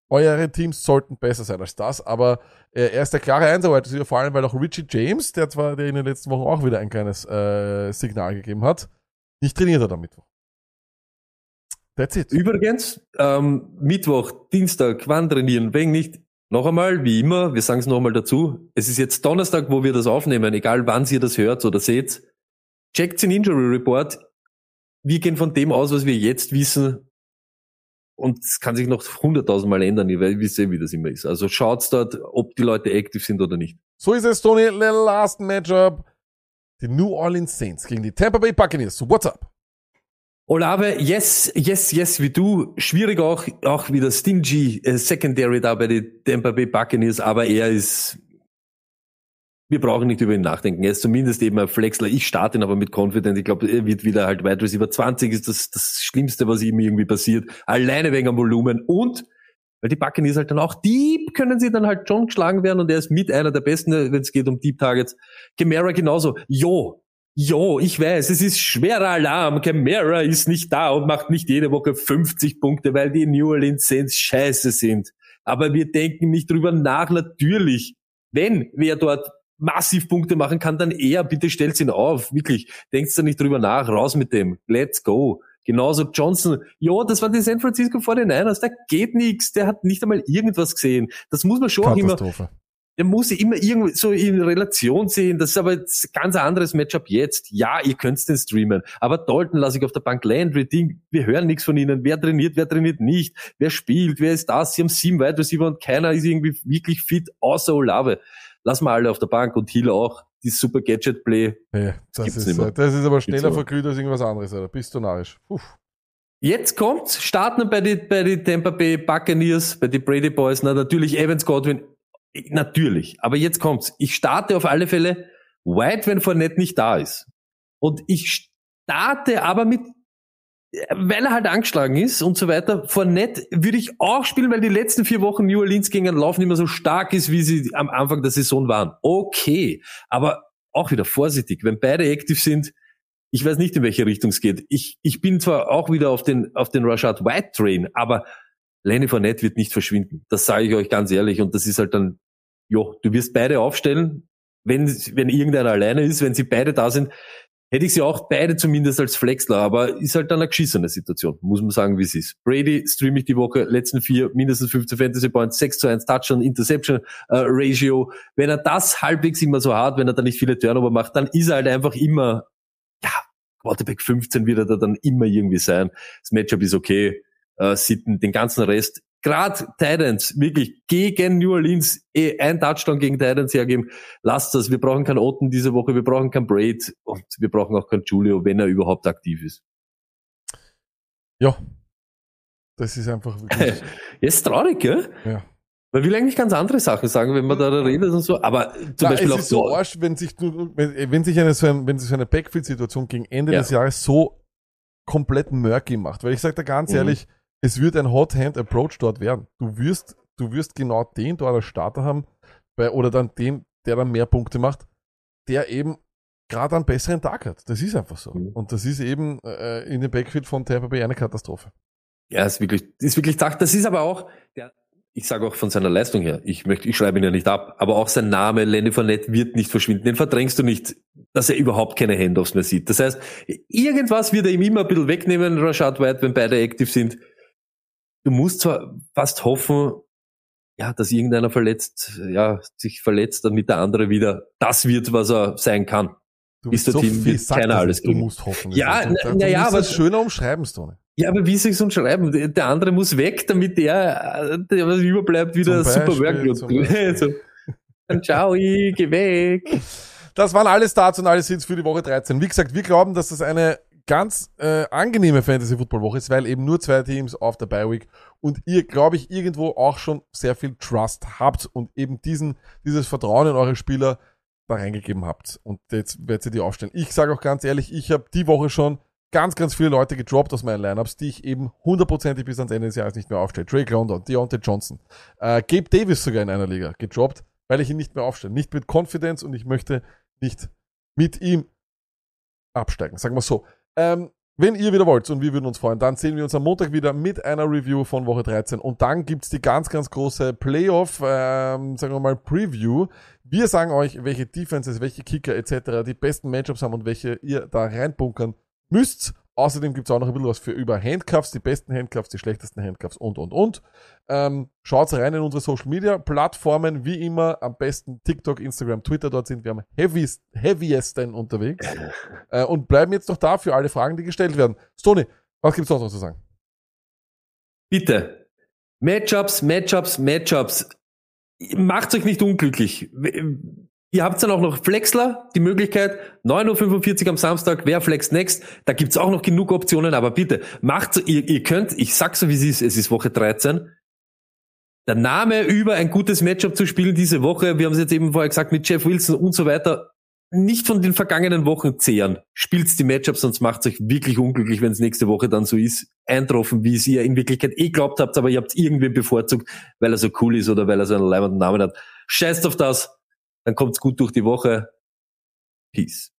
eure Teams sollten besser sein als das, aber äh, er ist der klare Einser, vor allem, weil auch Richie James, der zwar der in den letzten Wochen auch wieder ein kleines äh, Signal gegeben hat, nicht trainiert hat am Mittwoch. That's it. Übrigens, ähm, Mittwoch, Dienstag, wann trainieren? Wenn nicht, noch einmal, wie immer, wir sagen es noch einmal dazu, es ist jetzt Donnerstag, wo wir das aufnehmen, egal wann ihr das hört oder seht, checkt den Injury Report. Wir gehen von dem aus, was wir jetzt wissen. Und es kann sich noch hunderttausend Mal ändern, weil ihr wisst eh, wie das immer ist. Also schaut's dort, ob die Leute aktiv sind oder nicht. So ist es, Tony. Last Matchup. Die New Orleans Saints gegen die Tampa Bay Buccaneers. What's up? Olave, yes, yes, yes, wie du. Schwierig auch, auch wieder stingy äh, Secondary da bei den Tampa Bay Buccaneers, aber er ist, wir brauchen nicht über ihn nachdenken. Er ist zumindest eben ein Flexler. Ich starte ihn aber mit Confident. Ich glaube, er wird wieder halt Wide Receiver 20 ist das, das Schlimmste, was ihm irgendwie passiert. Alleine wegen am Volumen und weil die Buccaneers halt dann auch deep können sie dann halt schon geschlagen werden und er ist mit einer der besten, wenn es geht um Deep Targets. Camara genauso. Jo, Jo, ich weiß, es ist schwerer Alarm. Camara ist nicht da und macht nicht jede Woche 50 Punkte, weil die New Orleans Saints scheiße sind. Aber wir denken nicht drüber nach, natürlich. Wenn wer dort massiv Punkte machen kann, dann eher, bitte stellt ihn auf. Wirklich, denkst du nicht drüber nach, raus mit dem. Let's go. Genauso Johnson. Jo, das waren die San Francisco 49ers. Da geht nichts. Der hat nicht einmal irgendwas gesehen. Das muss man schon auch immer der muss immer irgendwie so in Relation sehen. Das ist aber jetzt ein ganz anderes Matchup jetzt. Ja, ihr könnt den streamen. Aber Dalton lasse ich auf der Bank. Landry, Ding, wir hören nichts von ihnen. Wer trainiert, wer trainiert nicht? Wer spielt, wer ist das? Sie haben sieben Wide Receiver und keiner ist irgendwie wirklich fit, außer Olave. Lass mal alle auf der Bank und Hill auch. Die super Gadget-Play. Hey, das, Gibt's ist, nicht mehr. das ist aber schneller verglüht als irgendwas anderes, oder? Bist du narrisch. Puh. Jetzt kommt's, starten bei die, bei die Tampa Bay Buccaneers, bei die Brady Boys, na, natürlich Evans Godwin, natürlich. Aber jetzt kommt's. Ich starte auf alle Fälle weit, wenn Fournette nicht da ist. Und ich starte aber mit, weil er halt angeschlagen ist und so weiter, Fournette würde ich auch spielen, weil die letzten vier Wochen New Orleans gegen einen Lauf nicht mehr so stark ist, wie sie am Anfang der Saison waren. Okay. Aber auch wieder vorsichtig. Wenn beide aktiv sind, ich weiß nicht, in welche Richtung es geht. Ich, ich bin zwar auch wieder auf den, auf den Rashad White Train, aber Lenny Fournette wird nicht verschwinden. Das sage ich euch ganz ehrlich. Und das ist halt dann, jo, du wirst beide aufstellen. Wenn, wenn irgendeiner alleine ist, wenn sie beide da sind, hätte ich sie auch beide zumindest als Flexler, aber ist halt dann eine geschissene Situation, muss man sagen, wie es ist. Brady streame ich die Woche, letzten vier, mindestens 15 Fantasy Points, 6 zu 1 Touchdown, Interception äh, Ratio. Wenn er das halbwegs immer so hat, wenn er da nicht viele Turnover macht, dann ist er halt einfach immer, ja, Quarterback 15 wird er da dann immer irgendwie sein. Das Matchup ist okay, äh, Sitten, den ganzen Rest. Gerade Titans, wirklich gegen New Orleans, eh, ein Touchdown gegen Titans hergeben. Lasst das. Wir brauchen keinen Otten diese Woche, wir brauchen keinen Braid und wir brauchen auch keinen Julio, wenn er überhaupt aktiv ist. Ja. Das ist einfach wirklich. Ist traurig, gell? ja. Man will eigentlich ganz andere Sachen sagen, wenn man da redet und so, aber zum Na, Beispiel es auch ist so arsch, wenn sich, wenn, wenn sich eine so, ein, wenn sich so eine Backfield-Situation gegen Ende Ja. des Jahres so komplett murky macht. Weil ich sage dir ganz Mhm. ehrlich, es wird ein Hot-Hand-Approach dort werden. Du wirst, du wirst genau den dort als Starter haben, bei, oder dann den, der dann mehr Punkte macht, der eben gerade einen besseren Tag hat. Das ist einfach so. Mhm. Und das ist eben äh, in dem Backfield von Tampa Bay eine Katastrophe. Ja, ist wirklich, ist wirklich zart. Das ist aber auch, der, ich sage auch von seiner Leistung her, ich möchte, ich schreibe ihn ja nicht ab, aber auch sein Name, Lenny Fournette, wird nicht verschwinden. Den verdrängst du nicht, dass er überhaupt keine Handoffs mehr sieht. Das heißt, irgendwas wird er ihm immer ein bisschen wegnehmen, Rashad White, wenn beide aktiv sind. Du musst zwar fast hoffen, ja, dass irgendeiner verletzt, ja, sich verletzt, damit der andere wieder das wird, was er sein kann. Du Bis dorthin wird sagt keiner alles jetzt. Du kriegen. musst hoffen. Ja, du, na- du na ja, musst aber- das schöner umschreiben, Stone. Ja, aber wie soll ich sonst schreiben? Der der andere muss weg, damit der, der was überbleibt, wieder Zum super Workload. so. Dann ciao, ich geh weg. Das waren alle Starts und alle Sins für die Woche 13. Wie gesagt, wir glauben, dass das eine ganz äh, angenehme Fantasy-Football-Woche ist, weil eben nur zwei Teams auf der Bye-Week und ihr, glaube ich, irgendwo auch schon sehr viel Trust habt und eben diesen, dieses Vertrauen in eure Spieler da reingegeben habt. Und jetzt werdet ihr die aufstellen. Ich sage auch ganz ehrlich, ich habe die Woche schon ganz, ganz viele Leute gedroppt aus meinen Lineups, die ich eben hundertprozentig bis ans Ende des Jahres nicht mehr aufstelle. Drake London, Deontay Johnson, äh, Gabe Davis sogar in einer Liga gedroppt, weil ich ihn nicht mehr aufstelle. Nicht mit Confidence und ich möchte nicht mit ihm absteigen. Sagen wir so. Ähm, wenn ihr wieder wollt und wir würden uns freuen, dann sehen wir uns am Montag wieder mit einer Review von Woche 13 und dann gibt's die ganz, ganz große Playoff, ähm, sagen wir mal, Preview. Wir sagen euch, welche Defenses, welche Kicker etc. die besten Matchups haben und welche ihr da reinbunkern müsst. Außerdem gibt's auch noch ein bisschen was für über Handcuffs, die besten Handcuffs, die schlechtesten Handcuffs und, und, und. Ähm, schaut rein in unsere Social Media Plattformen, wie immer, am besten TikTok, Instagram, Twitter, dort sind wir am heaviest, heaviesten unterwegs. äh, und bleiben jetzt noch da für alle Fragen, die gestellt werden. Stony, was gibt's sonst noch zu sagen? Bitte. Matchups, Matchups, Matchups. Macht euch nicht unglücklich. Ihr habt dann auch noch Flexler, die Möglichkeit, 9.45 Uhr am Samstag, wer flex next? Da gibt's auch noch genug Optionen, aber bitte, macht, ihr, ihr könnt, ich sag's so wie es ist, es ist Woche 13, der Name über ein gutes Matchup zu spielen diese Woche, wir haben es jetzt eben vorher gesagt, mit Jeff Wilson und so weiter, nicht von den vergangenen Wochen zehren. Spielt's die Matchups, sonst macht's euch wirklich unglücklich, wenn es nächste Woche dann so ist. Eintroffen, wie es ihr in Wirklichkeit eh glaubt habt, aber ihr habt irgendwen bevorzugt, weil er so cool ist oder weil er so einen leibenden Namen hat. Scheißt auf das, dann kommt's gut durch die Woche. Peace.